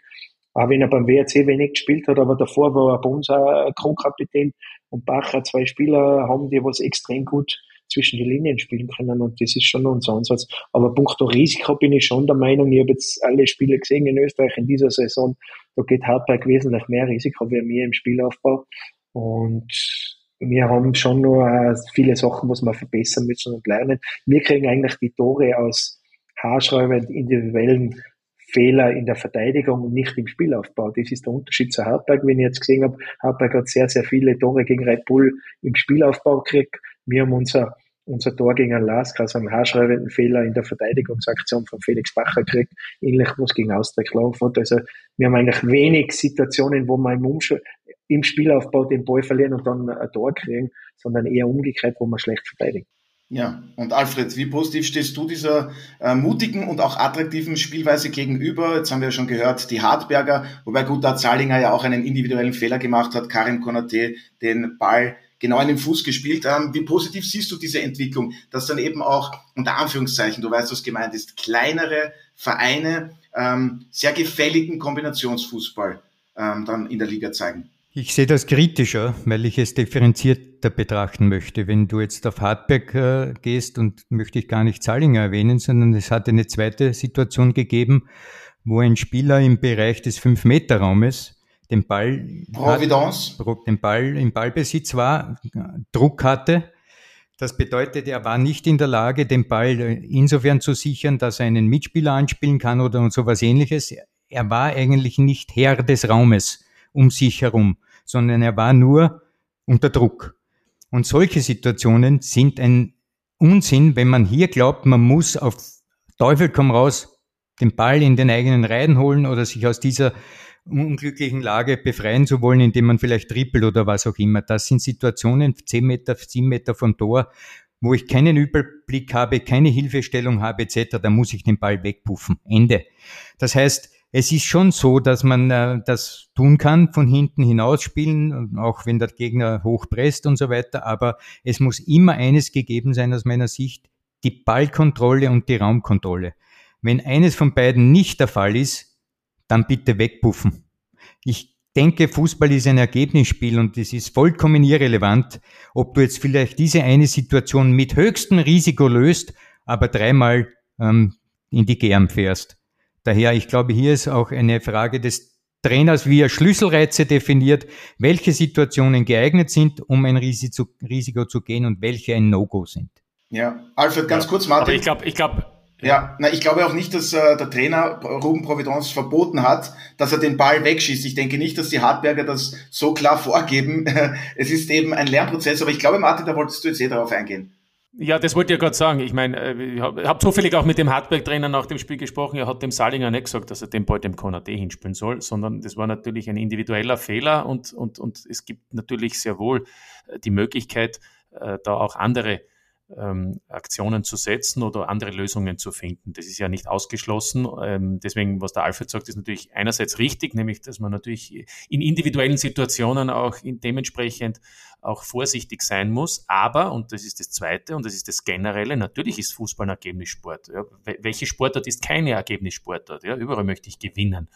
auch wenn er beim WRC wenig gespielt hat, aber davor war er bei uns auch Co-Kapitän und Bacher zwei Spieler haben, die was extrem gut zwischen die Linien spielen können und das ist schon unser Ansatz. Aber punkto Risiko bin ich schon der Meinung, ich habe jetzt alle Spiele gesehen in Österreich in dieser Saison, da geht Hartberg wesentlich mehr Risiko wie mir im Spielaufbau und wir haben schon noch äh, viele Sachen, was wir verbessern müssen und lernen. Wir kriegen eigentlich die Tore aus haarschreibend individuellen Fehler in der Verteidigung und nicht im Spielaufbau. Das ist der Unterschied zu Hartberg, wenn ich jetzt gesehen habe. Hartberg hat sehr, sehr viele Tore gegen Red Bull im Spielaufbau gekriegt. Wir haben unser, unser Tor gegen Alaska, also einen haarschreibenden Fehler in der Verteidigungsaktion von Felix Bacher gekriegt, ähnlich was gegen Austria Klagenfurt. Also wir haben eigentlich wenig Situationen, wo man im, Umsch im Spielaufbau den Ball verlieren und dann ein Tor kriegen, sondern eher umgekehrt, wo man schlecht verteidigt. Ja, und Alfred, wie positiv stehst du dieser äh, mutigen und auch attraktiven Spielweise gegenüber? Jetzt haben wir ja schon gehört, die Hartberger, wobei Guter Zahlinger ja auch einen individuellen Fehler gemacht hat, Karim Konate den Ball genau in den Fuß gespielt. Ähm, wie positiv siehst du diese Entwicklung, dass dann eben auch unter Anführungszeichen, du weißt, was gemeint ist, kleinere Vereine ähm, sehr gefälligen Kombinationsfußball ähm, dann in der Liga zeigen? Ich sehe das kritischer, weil ich es differenzierter betrachten möchte. Wenn du jetzt auf Hartberg äh, gehst und möchte ich gar nicht Zahlinger erwähnen, sondern es hat eine zweite Situation gegeben, wo ein Spieler im Bereich des 5-Meter-Raumes den Ball, Providence. Hat, den Ball im Ballbesitz war, Druck hatte. Das bedeutet, er war nicht in der Lage, den Ball insofern zu sichern, dass er einen Mitspieler anspielen kann oder so was ähnliches. Er war eigentlich nicht Herr des Raumes um sich herum, sondern er war nur unter Druck. Und solche Situationen sind ein Unsinn, wenn man hier glaubt, man muss auf Teufel komm raus den Ball in den eigenen Reihen holen oder sich aus dieser unglücklichen Lage befreien zu wollen, indem man vielleicht trippelt oder was auch immer. Das sind Situationen, zehn Meter, sieben Meter vom Tor, wo ich keinen Überblick habe, keine Hilfestellung habe etc., da muss ich den Ball wegpuffen. Ende. Das heißt, es ist schon so, dass man äh, das tun kann, von hinten hinausspielen, auch wenn der Gegner hochpresst und so weiter. Aber es muss immer eines gegeben sein aus meiner Sicht, die Ballkontrolle und die Raumkontrolle. Wenn eines von beiden nicht der Fall ist, dann bitte wegpuffen. Ich denke, Fußball ist ein Ergebnisspiel und es ist vollkommen irrelevant, ob du jetzt vielleicht diese eine Situation mit höchstem Risiko löst, aber dreimal ähm, in die Germ fährst. Daher, ich glaube, hier ist auch eine Frage des Trainers, wie er Schlüsselreize definiert, welche Situationen geeignet sind, um ein Risiko zu gehen und welche ein No-Go sind. Ja, Alfred, ganz ja, kurz, Martin. Aber ich glaube, ich glaube, ja, na, ich glaube auch nicht, dass äh, der Trainer Ruben Providence verboten hat, dass er den Ball wegschießt. Ich denke nicht, dass die Hartberger das so klar vorgeben. es ist eben ein Lernprozess, aber ich glaube, Martin, da wolltest du jetzt eh darauf eingehen. Ja, das wollte ich ja gerade sagen. Ich meine, äh, ich habe hab zufällig auch mit dem Hartberg-Trainer nach dem Spiel gesprochen. Er hat dem Salinger nicht gesagt, dass er den Ball dem Konate hinspielen soll, sondern das war natürlich ein individueller Fehler und, und, und es gibt natürlich sehr wohl äh, die Möglichkeit, äh, da auch andere ähm, Aktionen zu setzen oder andere Lösungen zu finden. Das ist ja nicht ausgeschlossen. Ähm, deswegen, was der Alfred sagt, ist natürlich einerseits richtig, nämlich, dass man natürlich in individuellen Situationen auch dementsprechend auch vorsichtig sein muss. Aber, und das ist das Zweite und das ist das Generelle, natürlich ist Fußball ein Ergebnissport. Ja. Welche Sportart ist keine Ergebnissportart? Ja. Überall möchte ich gewinnen.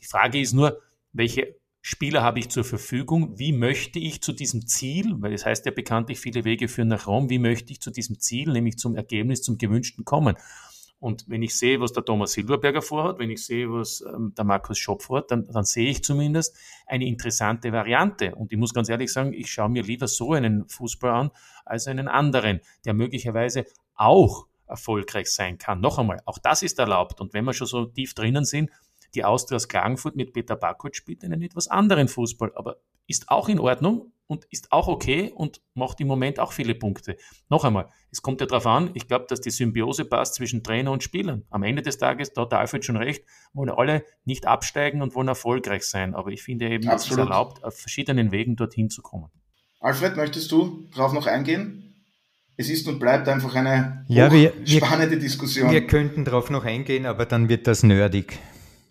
Die Frage ist nur, welche Spieler habe ich zur Verfügung? Wie möchte ich zu diesem Ziel, weil es heißt ja bekanntlich, viele Wege führen nach Rom, wie möchte ich zu diesem Ziel, nämlich zum Ergebnis, zum Gewünschten kommen? Und wenn ich sehe, was der Thomas Silberberger vorhat, wenn ich sehe, was ähm, der Markus Schopp vorhat, dann, dann sehe ich zumindest eine interessante Variante. Und ich muss ganz ehrlich sagen, ich schaue mir lieber so einen Fußball an, als einen anderen, der möglicherweise auch erfolgreich sein kann. Noch einmal, auch das ist erlaubt. Und wenn wir schon so tief drinnen sind, die Austria aus Klagenfurt mit Peter Bakoc spielt einen etwas anderen Fußball, aber ist auch in Ordnung und ist auch okay und macht im Moment auch viele Punkte. Noch einmal, es kommt ja darauf an, ich glaube, dass die Symbiose passt zwischen Trainer und Spielern. Am Ende des Tages, da hat der Alfred schon recht, wollen alle nicht absteigen und wollen erfolgreich sein. Aber ich finde eben, Absolut. es ist erlaubt, auf verschiedenen Wegen dorthin zu kommen. Alfred, möchtest du darauf noch eingehen? es ist und bleibt einfach eine ja, wir, spannende Diskussion. Wir könnten darauf noch eingehen, aber dann wird das nerdig.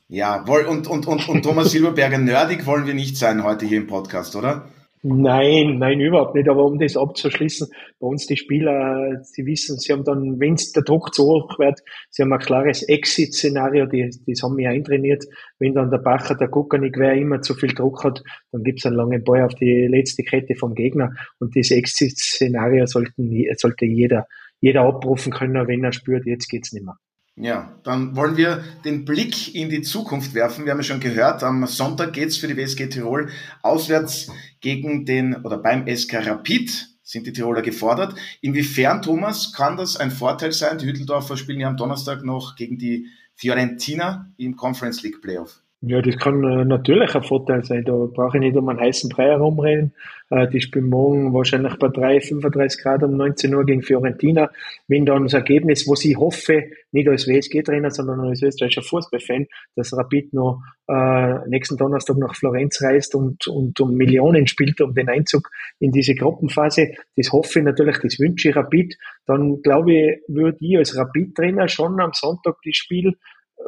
Ja, und, und, und, und Thomas Silberberger, nerdig wollen wir nicht sein heute hier im Podcast, oder? Nein, nein, überhaupt nicht. Aber um das abzuschließen, bei uns die Spieler, sie wissen, sie haben dann, wenn der Druck zu hoch wird, sie haben ein klares Exit-Szenario, die, das haben wir eintrainiert. Wenn dann der Bacher, der Guckernig, wer immer zu viel Druck hat, dann gibt's einen langen Ball auf die letzte Kette vom Gegner. Und das Exit-Szenario sollten, sollte jeder, jeder abrufen können, wenn er spürt, jetzt geht's nicht mehr. Ja, dann wollen wir den Blick in die Zukunft werfen. Wir haben ja schon gehört, am Sonntag geht's für die WSG Tirol auswärts gegen den oder beim SK Rapid sind die Tiroler gefordert. Inwiefern, Thomas, kann das ein Vorteil sein? Die Hütteldorfer spielen ja am Donnerstag noch gegen die Fiorentina im Conference League Playoff. Ja, das kann äh, natürlich ein Vorteil sein. Da brauche ich nicht um einen heißen Brei herumreden. Äh, die spielen morgen wahrscheinlich bei 3, 35 Grad um 19 Uhr gegen Fiorentina. Wenn dann das Ergebnis, was ich hoffe, nicht als WSG-Trainer, sondern als österreichischer Fußballfan, dass Rapid noch äh, nächsten Donnerstag nach Florenz reist und, und um Millionen spielt, um den Einzug in diese Gruppenphase. Das hoffe ich natürlich, das wünsche ich Rapid. Dann glaube ich, würde ich als Rapid-Trainer schon am Sonntag das Spiel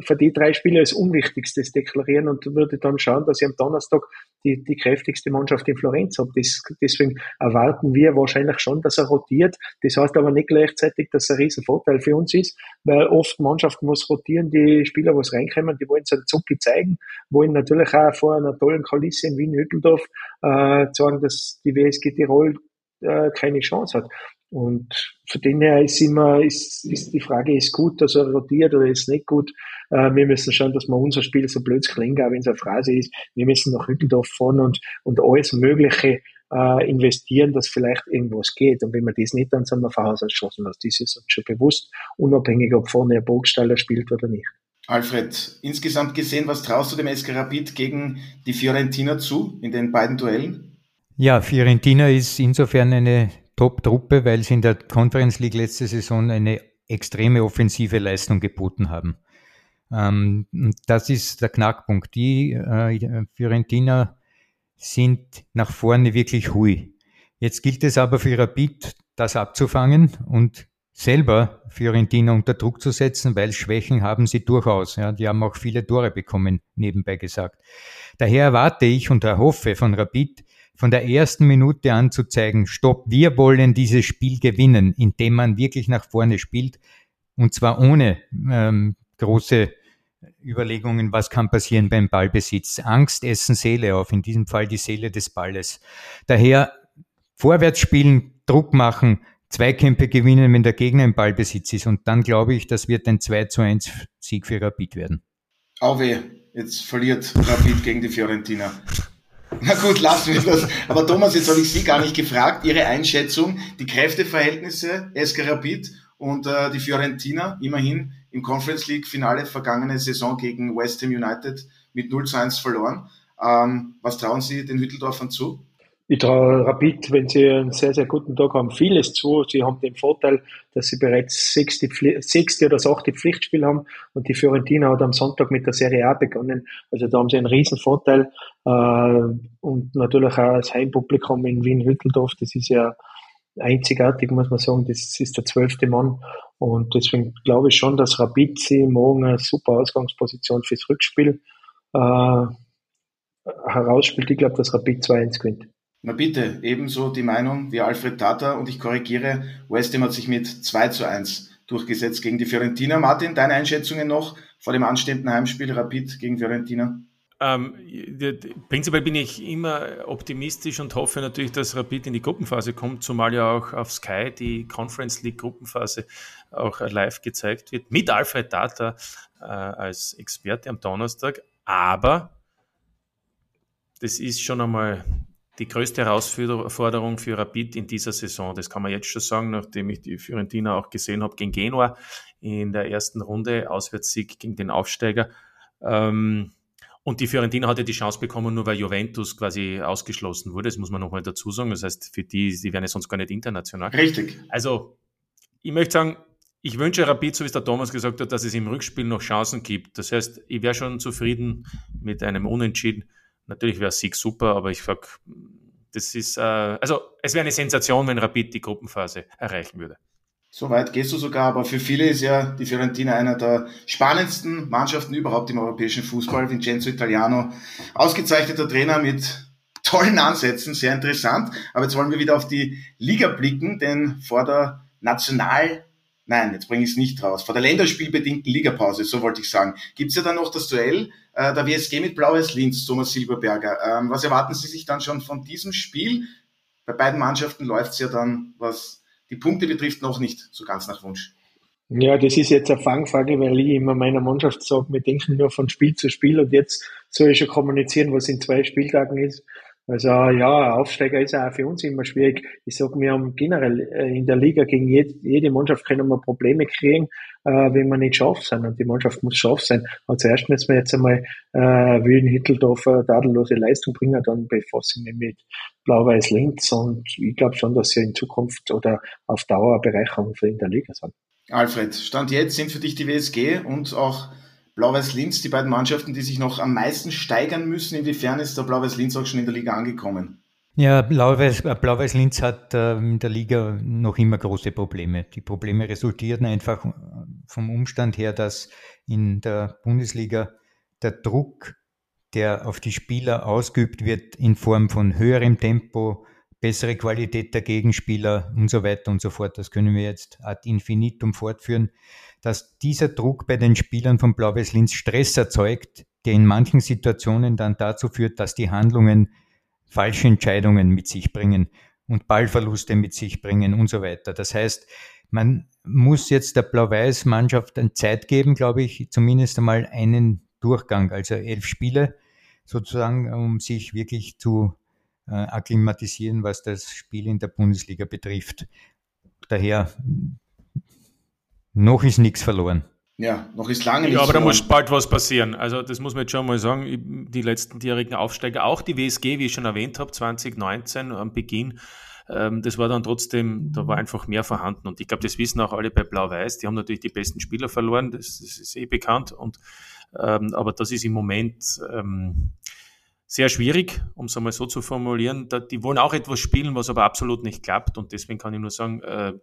für die drei Spiele als Unwichtigstes deklarieren und würde dann schauen, dass ich am Donnerstag die, die kräftigste Mannschaft in Florenz habe. Das, deswegen erwarten wir wahrscheinlich schon, dass er rotiert. Das heißt aber nicht gleichzeitig, dass es ein Riesenvorteil für uns ist, weil oft Mannschaften muss rotieren, die Spieler, was reinkommen, die wollen seinen Zucki zeigen, wollen natürlich auch vor einer tollen Kulisse in Wien-Hütteldorf äh, sagen, dass die WSG Tirol äh, keine Chance hat. Und von dem her ist immer, ist, ist die Frage, ist gut, dass er rotiert oder ist nicht gut. Äh, wir müssen schauen, dass wir unser Spiel so blöd klingt, auch wenn es eine Phrase ist. Wir müssen nach Hütteldorf fahren und, und alles Mögliche äh, investieren, dass vielleicht irgendwas geht. Und wenn wir das nicht, dann sind wir vorauserschossen. Also das ist uns schon bewusst, unabhängig, ob vorne ein Burgstaller spielt oder nicht. Alfred, insgesamt gesehen, was traust du dem SK Rapid gegen die Fiorentina zu in den beiden Duellen? Ja, Fiorentina ist insofern eine Top-Truppe, weil sie in der Conference League letzte Saison eine extreme offensive Leistung geboten haben. Ähm, das ist der Knackpunkt. Die äh, Fiorentina sind nach vorne wirklich hui. Jetzt gilt es aber für Rapid, das abzufangen und selber Fiorentina unter Druck zu setzen, weil Schwächen haben sie durchaus. Ja, die haben auch viele Tore bekommen, nebenbei gesagt. Daher erwarte ich und erhoffe von Rapid, von der ersten Minute an zu zeigen, stopp, wir wollen dieses Spiel gewinnen, indem man wirklich nach vorne spielt und zwar ohne ähm, große Überlegungen, was kann passieren beim Ballbesitz. Angst essen Seele auf, in diesem Fall die Seele des Balles. Daher vorwärts spielen, Druck machen, Zweikämpfe gewinnen, wenn der Gegner im Ballbesitz ist. Und dann glaube ich, das wird ein 2 zu 1 Sieg für Rapid werden. Auwe, jetzt verliert Rapid gegen die Fiorentina. Na gut, lassen wir das. Aber Thomas, jetzt habe ich Sie gar nicht gefragt. Ihre Einschätzung, die Kräfteverhältnisse, SK Rapid und äh, die Fiorentina, immerhin im Conference League Finale vergangene Saison gegen West Ham United mit 0 zu 1 verloren. Ähm, was trauen Sie den Hütteldorfern zu? Ich traue Rapid, wenn sie einen sehr, sehr guten Tag haben, vieles zu. Sie haben den Vorteil, dass sie bereits sechste, sechste oder achte Pflichtspiel haben und die Fiorentina hat am Sonntag mit der Serie A begonnen. Also da haben sie einen riesen Vorteil äh, und natürlich auch das Heimpublikum in Wien-Hütteldorf, das ist ja einzigartig, muss man sagen. Das ist der zwölfte Mann und deswegen glaube ich schon, dass Rapid sie morgen eine super Ausgangsposition fürs Rückspiel äh, herausspielt. Ich glaube, dass Rapid 2-1 gewinnt. Na bitte, ebenso die Meinung wie Alfred Tata und ich korrigiere, West Ham hat sich mit 2 zu 1 durchgesetzt gegen die Fiorentina. Martin, deine Einschätzungen noch vor dem anstehenden Heimspiel Rapid gegen Fiorentina? Ähm, prinzipiell bin ich immer optimistisch und hoffe natürlich, dass Rapid in die Gruppenphase kommt, zumal ja auch auf Sky die Conference League Gruppenphase auch live gezeigt wird, mit Alfred Data äh, als Experte am Donnerstag. Aber das ist schon einmal die größte Herausforderung für Rapid in dieser Saison. Das kann man jetzt schon sagen, nachdem ich die Fiorentina auch gesehen habe gegen Genua in der ersten Runde, Auswärtssieg gegen den Aufsteiger. Ähm, und die Fiorentina hatte die Chance bekommen, nur weil Juventus quasi ausgeschlossen wurde. Das muss man nochmal dazu sagen. Das heißt, für die, die wären ja sonst gar nicht international. Richtig. Also, ich möchte sagen, ich wünsche Rapid, so wie es der Thomas gesagt hat, dass es im Rückspiel noch Chancen gibt. Das heißt, ich wäre schon zufrieden mit einem Unentschieden. Natürlich wäre Sieg super, aber ich sag, das ist, äh, also es wäre eine Sensation, wenn Rapid die Gruppenphase erreichen würde. So weit gehst du sogar, aber für viele ist ja die Fiorentina einer der spannendsten Mannschaften überhaupt im europäischen Fußball. Vincenzo Italiano, ausgezeichneter Trainer mit tollen Ansätzen, sehr interessant. Aber jetzt wollen wir wieder auf die Liga blicken, denn vor der National Nein, jetzt bringe ich es nicht raus. Vor der länderspielbedingten Ligapause, so wollte ich sagen, gibt es ja dann noch das Duell äh, der WSG mit Blau-Weiß Linz, Thomas Silberberger. Ähm, was erwarten Sie sich dann schon von diesem Spiel? Bei beiden Mannschaften läuft es ja dann, was die Punkte betrifft, noch nicht so ganz nach Wunsch. Ja, das ist jetzt eine Fangfrage, weil ich immer meiner Mannschaft sage, wir denken nur von Spiel zu Spiel und jetzt soll ich schon kommunizieren, was in zwei Spieltagen ist. Also ja, Aufsteiger ist auch für uns immer schwierig. Ich sage, wir haben generell äh, in der Liga gegen jede, Mannschaft können wir Probleme kriegen, äh, wenn wir nicht scharf sind. Und die Mannschaft muss scharf sein. Aber zuerst müssen wir jetzt einmal äh, Wien Hitteldorf eine tadellose Leistung bringen, dann befasse ich mich mit Blau-Weiß Linz und ich glaube schon, dass sie in Zukunft oder auf Dauer Bereicherung in der Liga sind. Alfred, Stand jetzt sind für dich die WSG und auch Blau-Weiß-Linz, die beiden Mannschaften, die sich noch am meisten steigern müssen. Inwiefern ist der Blau-Weiß-Linz auch schon in der Liga angekommen? Ja, Blau-Weiß, äh, Blau-Weiß-Linz hat äh, in der Liga noch immer große Probleme. Die Probleme resultierten einfach vom Umstand her, dass in der Bundesliga der Druck, der auf die Spieler ausgeübt wird, in Form von höherem Tempo, bessere Qualität der Gegenspieler und so weiter und so fort, das können wir jetzt ad infinitum fortführen, dass dieser Druck bei den Spielern von Blau-Weiß Linz Stress erzeugt, der in manchen Situationen dann dazu führt, dass die Handlungen falsche Entscheidungen mit sich bringen und Ballverluste mit sich bringen und so weiter. Das heißt, man muss jetzt der Blau-Weiß-Mannschaft Zeit geben, glaube ich, zumindest einmal einen Durchgang, also elf Spiele sozusagen, um sich wirklich zu äh, akklimatisieren, was das Spiel in der Bundesliga betrifft. Daher noch ist nichts verloren. Ja, noch ist lange nichts Ja, aber verloren. da muss bald was passieren. Also das muss man jetzt schon mal sagen. Die letzten jährigen Aufsteiger, auch die WSG, wie ich schon erwähnt habe, 2019 am Beginn, ähm, das war dann trotzdem, da war einfach mehr vorhanden. Und ich glaube, das wissen auch alle bei Blau-Weiß. Die haben natürlich die besten Spieler verloren, das, das ist eh bekannt. Und, ähm, aber das ist im Moment ähm, sehr schwierig, um es einmal so zu formulieren. Da, die wollen auch etwas spielen, was aber absolut nicht klappt. Und deswegen kann ich nur sagen, äh,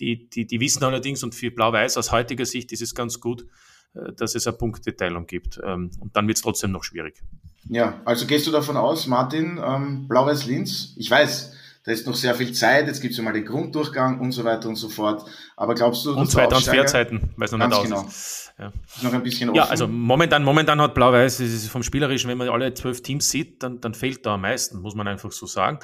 die, die, die wissen allerdings, und für Blau-Weiß aus heutiger Sicht ist es ganz gut, äh, dass es eine Punkteteilung gibt. Ähm, und dann wird es trotzdem noch schwierig. Ja, also gehst du davon aus, Martin, ähm, Blau-Weiß-Linz, ich weiß, da ist noch sehr viel Zeit, jetzt gibt es ja mal den Grunddurchgang und so weiter und so fort. Aber glaubst du, und zwei Transferzeiten, weil es noch nicht aus genau. ist. Ja. ist noch ein bisschen offen. Ja, also momentan, momentan hat Blau-Weiß, vom Spielerischen, wenn man alle zwölf Teams sieht, dann, dann fehlt da am meisten, muss man einfach so sagen.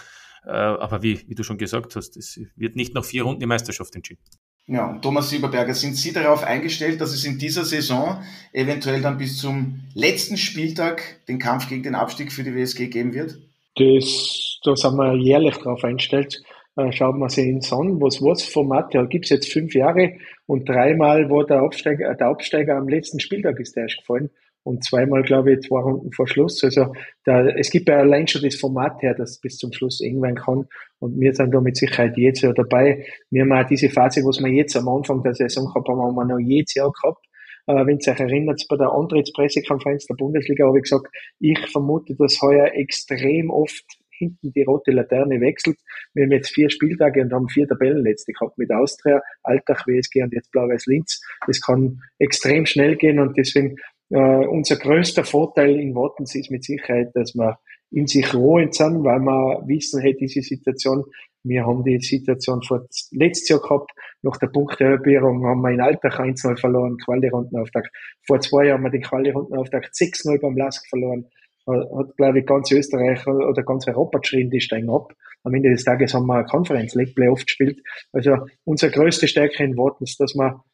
Äh, aber wie, wie du schon gesagt hast, es wird nicht nach vier Runden die Meisterschaft entschieden. Ja, und Thomas Silberberger, sind Sie darauf eingestellt, dass es in dieser Saison eventuell dann bis zum letzten Spieltag den Kampf gegen den Abstieg für die WSG geben wird? Das, da sind wir jährlich darauf eingestellt. Äh, schaut man sich ins an, was, was Format, ja, gibt's jetzt fünf Jahre und dreimal wo der Absteiger, der Absteiger am letzten Spieltag ist der erst gefallen und zweimal, glaube ich, zwei Runden vor Schluss. Also da, es gibt ja allein schon das Format her, dass bis zum Schluss irgendwann kann. Und wir sind da mit Sicherheit jedes Jahr dabei. Wir haben auch diese Phase, was wir jetzt am Anfang der Saison gehabt haben, haben wir noch jedes Jahr gehabt. Wenn ihr euch erinnert, bei der Antrittspressekonferenz der Bundesliga habe ich gesagt, ich vermute, dass heuer extrem oft hinten die rote Laterne wechselt. Wir haben jetzt vier Spieltage und haben vier Tabellenletzte gehabt mit Austria, Altach, WSG und jetzt Blau-Weiß-Linz. Das kann extrem schnell gehen und deswegen äh, unser größter Vorteil in Wattens ist mit Sicherheit, dass wir in sich ruhend sind, weil wir wissen, hey, diese Situation, wir haben die Situation vor letztes Jahr gehabt, nach der Punktehalbierung haben wir in Alltag 1-0 verloren, Quali-Rundenauftakt. Vor zwei Jahren haben wir den Quali-Rundenauftakt 6-0 beim Lask verloren. Hat, glaube ich, ganz Österreich oder ganz Europa geschrien, die steigen ab. Am Ende des Tages haben wir eine Conference League Playoff gespielt. Also, unsere größte Stärke in Wattens, dass wir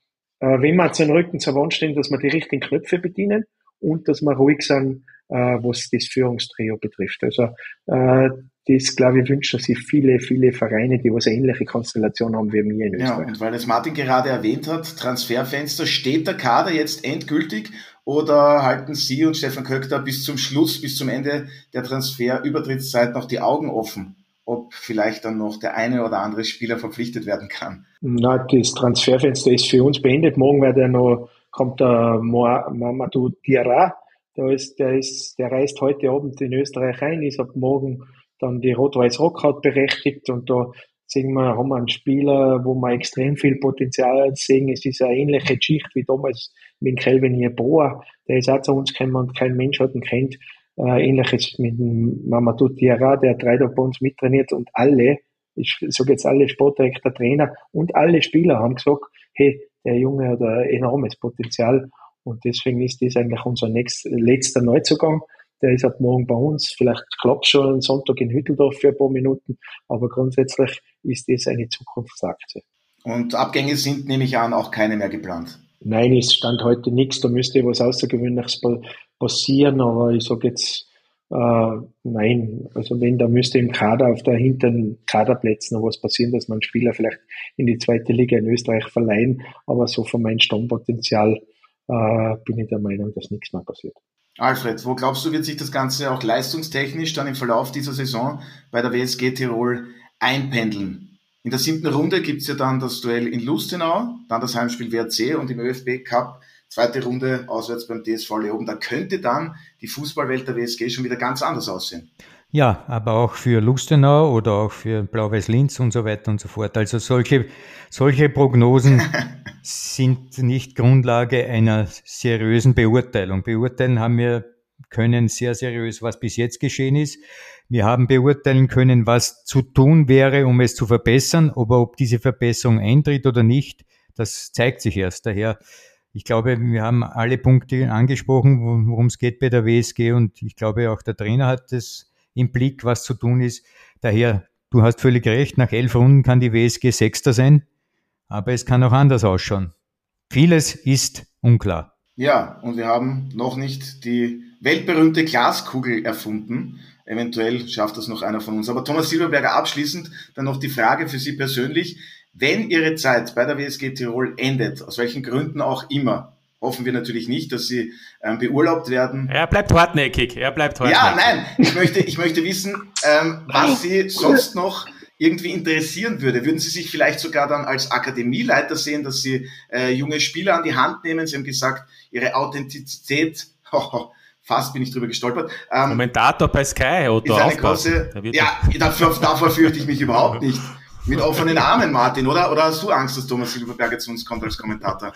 äh, wenn wir zu den Rücken zur Wand stehen, dass wir die richtigen Knöpfe bedienen und dass wir ruhig sind, äh, was das Führungstrio betrifft. Also äh, das, glaube ich, wünschen sich viele, viele Vereine, die was eine ähnliche Konstellation haben wie wir in Österreich. Ja, und weil es Martin gerade erwähnt hat, Transferfenster, steht der Kader jetzt endgültig oder halten Sie und Stefan Köckter bis zum Schluss, bis zum Ende der Transferübertrittszeit noch die Augen offen? Ob vielleicht dann noch der eine oder andere Spieler verpflichtet werden kann. Na, das Transferfenster ist für uns beendet. Morgen wird er noch, kommt der Mamadou Diarra. Der ist, der ist, der reist heute Abend in Österreich ein, ist ab morgen dann die Rot-Weiß Rockhaut berechtigt und da sehen wir, haben wir einen Spieler, wo wir extrem viel Potenzial sehen. Es ist eine ähnliche Geschichte wie damals mit Kelvin Jeboa. Der ist auch zu uns gekommen und kein Mensch hat ihn kennt. Äh, ähnliches mit dem Mamadou Diarra, der drei Tage bei uns mittrainiert und alle, ich sage jetzt alle Sportdirektor, Trainer und alle Spieler haben gesagt, hey, der Junge hat ein enormes Potenzial und deswegen ist das eigentlich unser nächst, letzter Neuzugang. Der ist ab morgen bei uns. Vielleicht klappt schon am Sonntag in Hütteldorf für ein paar Minuten, aber grundsätzlich ist das eine Zukunftsaktie. Und Abgänge sind, nehme ich an, auch keine mehr geplant. Nein, es stand heute nichts. Da müsste was Außergewöhnliches passieren, aber ich sage jetzt, äh, nein, also wenn, da müsste im Kader auf der hinteren Kaderplätzen noch was passieren, dass man Spieler vielleicht in die zweite Liga in Österreich verleihen, aber so von meinem Stammpotenzial äh, bin ich der Meinung, dass nichts mehr passiert. Alfred, wo glaubst du, wird sich das Ganze auch leistungstechnisch dann im Verlauf dieser Saison bei der WSG Tirol einpendeln? In der siebten Runde gibt's ja dann das Duell in Lustenau, dann das Heimspiel WRC und im ÖFB Cup zweite Runde auswärts beim DSV Leoben. Da könnte dann die Fußballwelt der WSG schon wieder ganz anders aussehen. Ja, aber auch für Lustenau oder auch für Blau-Weiß-Linz und so weiter und so fort. Also solche, solche Prognosen sind nicht Grundlage einer seriösen Beurteilung. Beurteilen haben wir können sehr seriös, was bis jetzt geschehen ist. Wir haben beurteilen können, was zu tun wäre, um es zu verbessern. Aber ob diese Verbesserung eintritt oder nicht, das zeigt sich erst. Daher ich glaube, wir haben alle Punkte angesprochen, worum es geht bei der WSG und ich glaube auch der Trainer hat das im Blick, was zu tun ist. Daher, du hast völlig recht, nach elf Runden kann die WSG Sechster sein, aber es kann auch anders ausschauen. Vieles ist unklar. Ja, und wir haben noch nicht die weltberühmte Glaskugel erfunden. Eventuell schafft das noch einer von uns. Aber Thomas Silberberger abschließend dann noch die Frage für Sie persönlich. Wenn Ihre Zeit bei der WSG Tirol endet, aus welchen Gründen auch immer, hoffen wir natürlich nicht, dass Sie ähm, beurlaubt werden. Er bleibt hartnäckig, er bleibt hartnäckig. Ja, nein, ich möchte, ich möchte wissen, ähm, was Sie sonst noch irgendwie interessieren würde. Würden Sie sich vielleicht sogar dann als Akademieleiter sehen, dass Sie äh, junge Spieler an die Hand nehmen? Sie haben gesagt, Ihre Authentizität, oh, fast bin ich drüber gestolpert. Ähm, Kommentator bei Sky, Otto, ist eine große, Ja, davor, davor fürchte ich mich überhaupt nicht. Mit offenen Armen, Martin, oder? Oder hast du Angst, dass Thomas Silberberger zu uns kommt als Kommentator?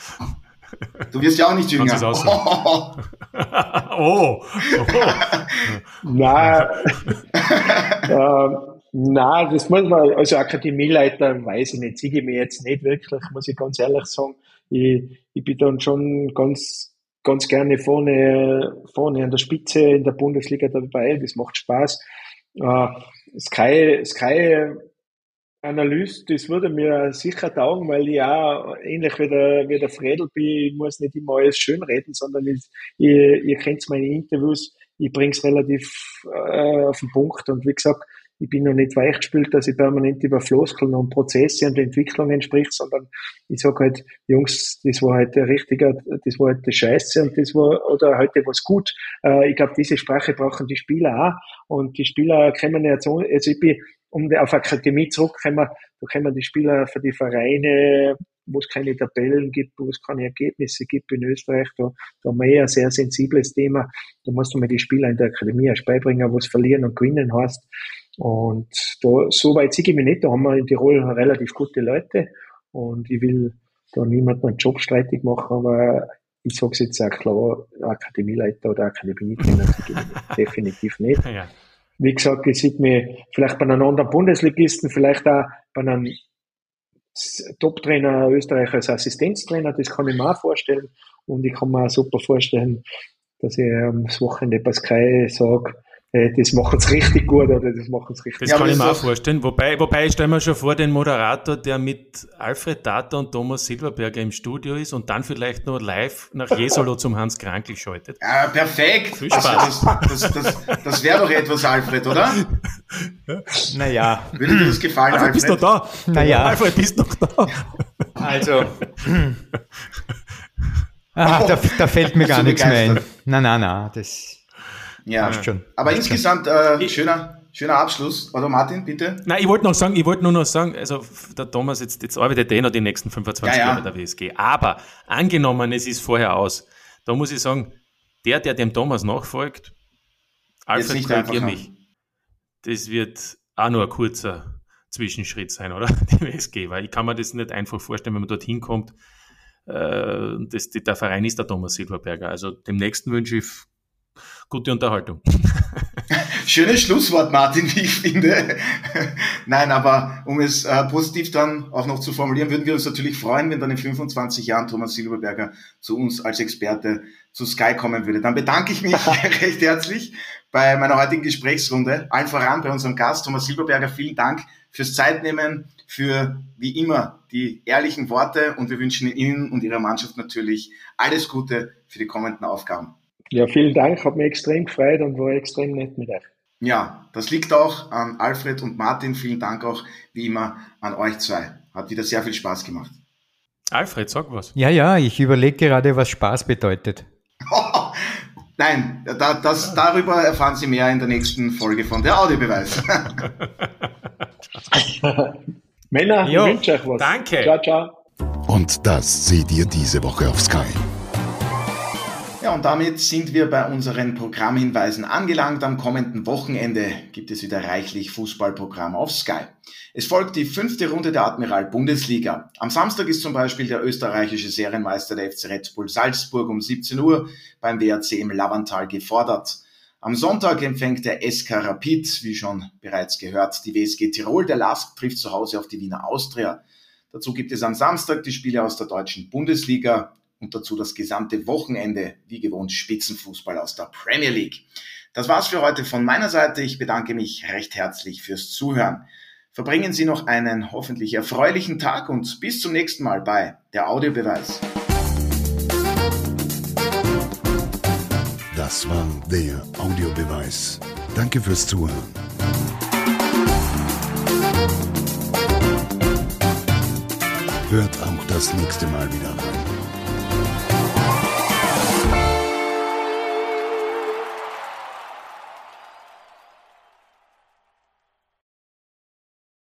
Du wirst ja auch nicht jünger. Oh. oh. oh. Nein. äh, nein, das muss man, also Akademieleiter weiß ich nicht, sehe ich mir jetzt nicht wirklich, muss ich ganz ehrlich sagen. Ich, ich bin dann schon ganz, ganz gerne vorne, vorne an der Spitze in der Bundesliga dabei, das macht Spaß. Äh, Sky, Sky Analyst, das würde mir sicher taugen, weil ich auch ähnlich wie der, wie der Fredel bin, ich muss nicht immer alles schön reden, sondern ich, ihr, ihr kennt meine Interviews, ich bringe es relativ äh, auf den Punkt. Und wie gesagt, ich bin noch nicht weichgespült, dass ich permanent über Floskeln und Prozesse und Entwicklungen spricht, sondern ich sage halt, Jungs, das war heute halt richtiger, das war halt Scheiße und das war, oder heute was gut. Äh, ich glaube, diese Sprache brauchen die Spieler auch und die Spieler kommen jetzt, also ich bin, um auf Akademie zurückzukommen, da kommen die Spieler für die Vereine, wo es keine Tabellen gibt, wo es keine Ergebnisse gibt in Österreich, da, da haben wir eher ein sehr sensibles Thema. Da musst du mir die Spieler in der Akademie erst beibringen, wo es verlieren und gewinnen heißt. Und da, so weit sehe ich mich nicht. Da haben wir in Tirol relativ gute Leute. Und ich will da niemanden einen Job streitig machen, aber ich sage es jetzt auch klar, Akademieleiter oder Akademietrainer definitiv nicht. Ja. Wie gesagt, ich sehe mich vielleicht bei einem anderen Bundesligisten, vielleicht auch bei einem Top-Trainer Österreich als Assistenztrainer, das kann ich mir auch vorstellen. Und ich kann mir auch super vorstellen, dass ich am Wochenende bei Sky sage, äh, das machen sie richtig gut oder das machen sie richtig Das kann ich mir auch vorstellen. Wobei, wobei ich stelle mir schon vor, den Moderator, der mit Alfred Tata und Thomas Silberberger im Studio ist und dann vielleicht nur live nach Jesolo zum Hans Krankl schaltet. Ja, perfekt. Viel Spaß. Also das, das, das, das wäre doch etwas, Alfred, oder? Naja. Würde dir das gefallen, Alfred? Alfred? bist du da? Naja. Alfred, bist du noch da? Also. Ah, da, da fällt mir gar nichts mehr ein. Nein, nein, nein, das ja, schon. Aber insgesamt äh, schöner, schöner Abschluss. Oder Martin, bitte? Nein, ich wollte noch sagen, ich wollte nur noch sagen, also der Thomas, jetzt, jetzt arbeitet der noch die nächsten 25 ja, Jahre ja. der WSG. Aber angenommen, es ist vorher aus, da muss ich sagen, der, der dem Thomas nachfolgt, Alfred, korrigier mich. Das wird auch nur ein kurzer Zwischenschritt sein, oder? Die WSG, weil ich kann mir das nicht einfach vorstellen, wenn man dorthin kommt. Äh, das, der Verein ist der Thomas Silberberger. Also dem nächsten wünsche ich gute Unterhaltung. Schönes Schlusswort, Martin, wie ich finde. Nein, aber um es äh, positiv dann auch noch zu formulieren, würden wir uns natürlich freuen, wenn dann in 25 Jahren Thomas Silberberger zu uns als Experte zu Sky kommen würde. Dann bedanke ich mich recht herzlich bei meiner heutigen Gesprächsrunde. Allen voran bei unserem Gast Thomas Silberberger. Vielen Dank fürs Zeitnehmen, für wie immer die ehrlichen Worte und wir wünschen Ihnen und Ihrer Mannschaft natürlich alles Gute für die kommenden Aufgaben. Ja, vielen Dank, hat mich extrem gefreut und war extrem nett mit euch. Ja, das liegt auch an Alfred und Martin. Vielen Dank auch wie immer an euch zwei. Hat wieder sehr viel Spaß gemacht. Alfred, sag was. Ja, ja, ich überlege gerade, was Spaß bedeutet. Nein, da, das, darüber erfahren Sie mehr in der nächsten Folge von der Audiobeweis. Männer, jo, ich wünsche euch was. Danke. Ciao, ciao. Und das seht ihr diese Woche auf Sky. Ja, und damit sind wir bei unseren Programmhinweisen angelangt. Am kommenden Wochenende gibt es wieder reichlich Fußballprogramm auf Sky. Es folgt die fünfte Runde der Admiral Bundesliga. Am Samstag ist zum Beispiel der österreichische Serienmeister der FC Red Bull Salzburg um 17 Uhr beim WRC im Lavantal gefordert. Am Sonntag empfängt der SK Rapid, wie schon bereits gehört, die WSG Tirol. Der LASK trifft zu Hause auf die Wiener Austria. Dazu gibt es am Samstag die Spiele aus der deutschen Bundesliga und dazu das gesamte Wochenende, wie gewohnt, Spitzenfußball aus der Premier League. Das war's für heute von meiner Seite. Ich bedanke mich recht herzlich fürs Zuhören. Verbringen Sie noch einen hoffentlich erfreulichen Tag und bis zum nächsten Mal bei der Audiobeweis. Das war der Audiobeweis. Danke fürs Zuhören. Hört auch das nächste Mal wieder rein.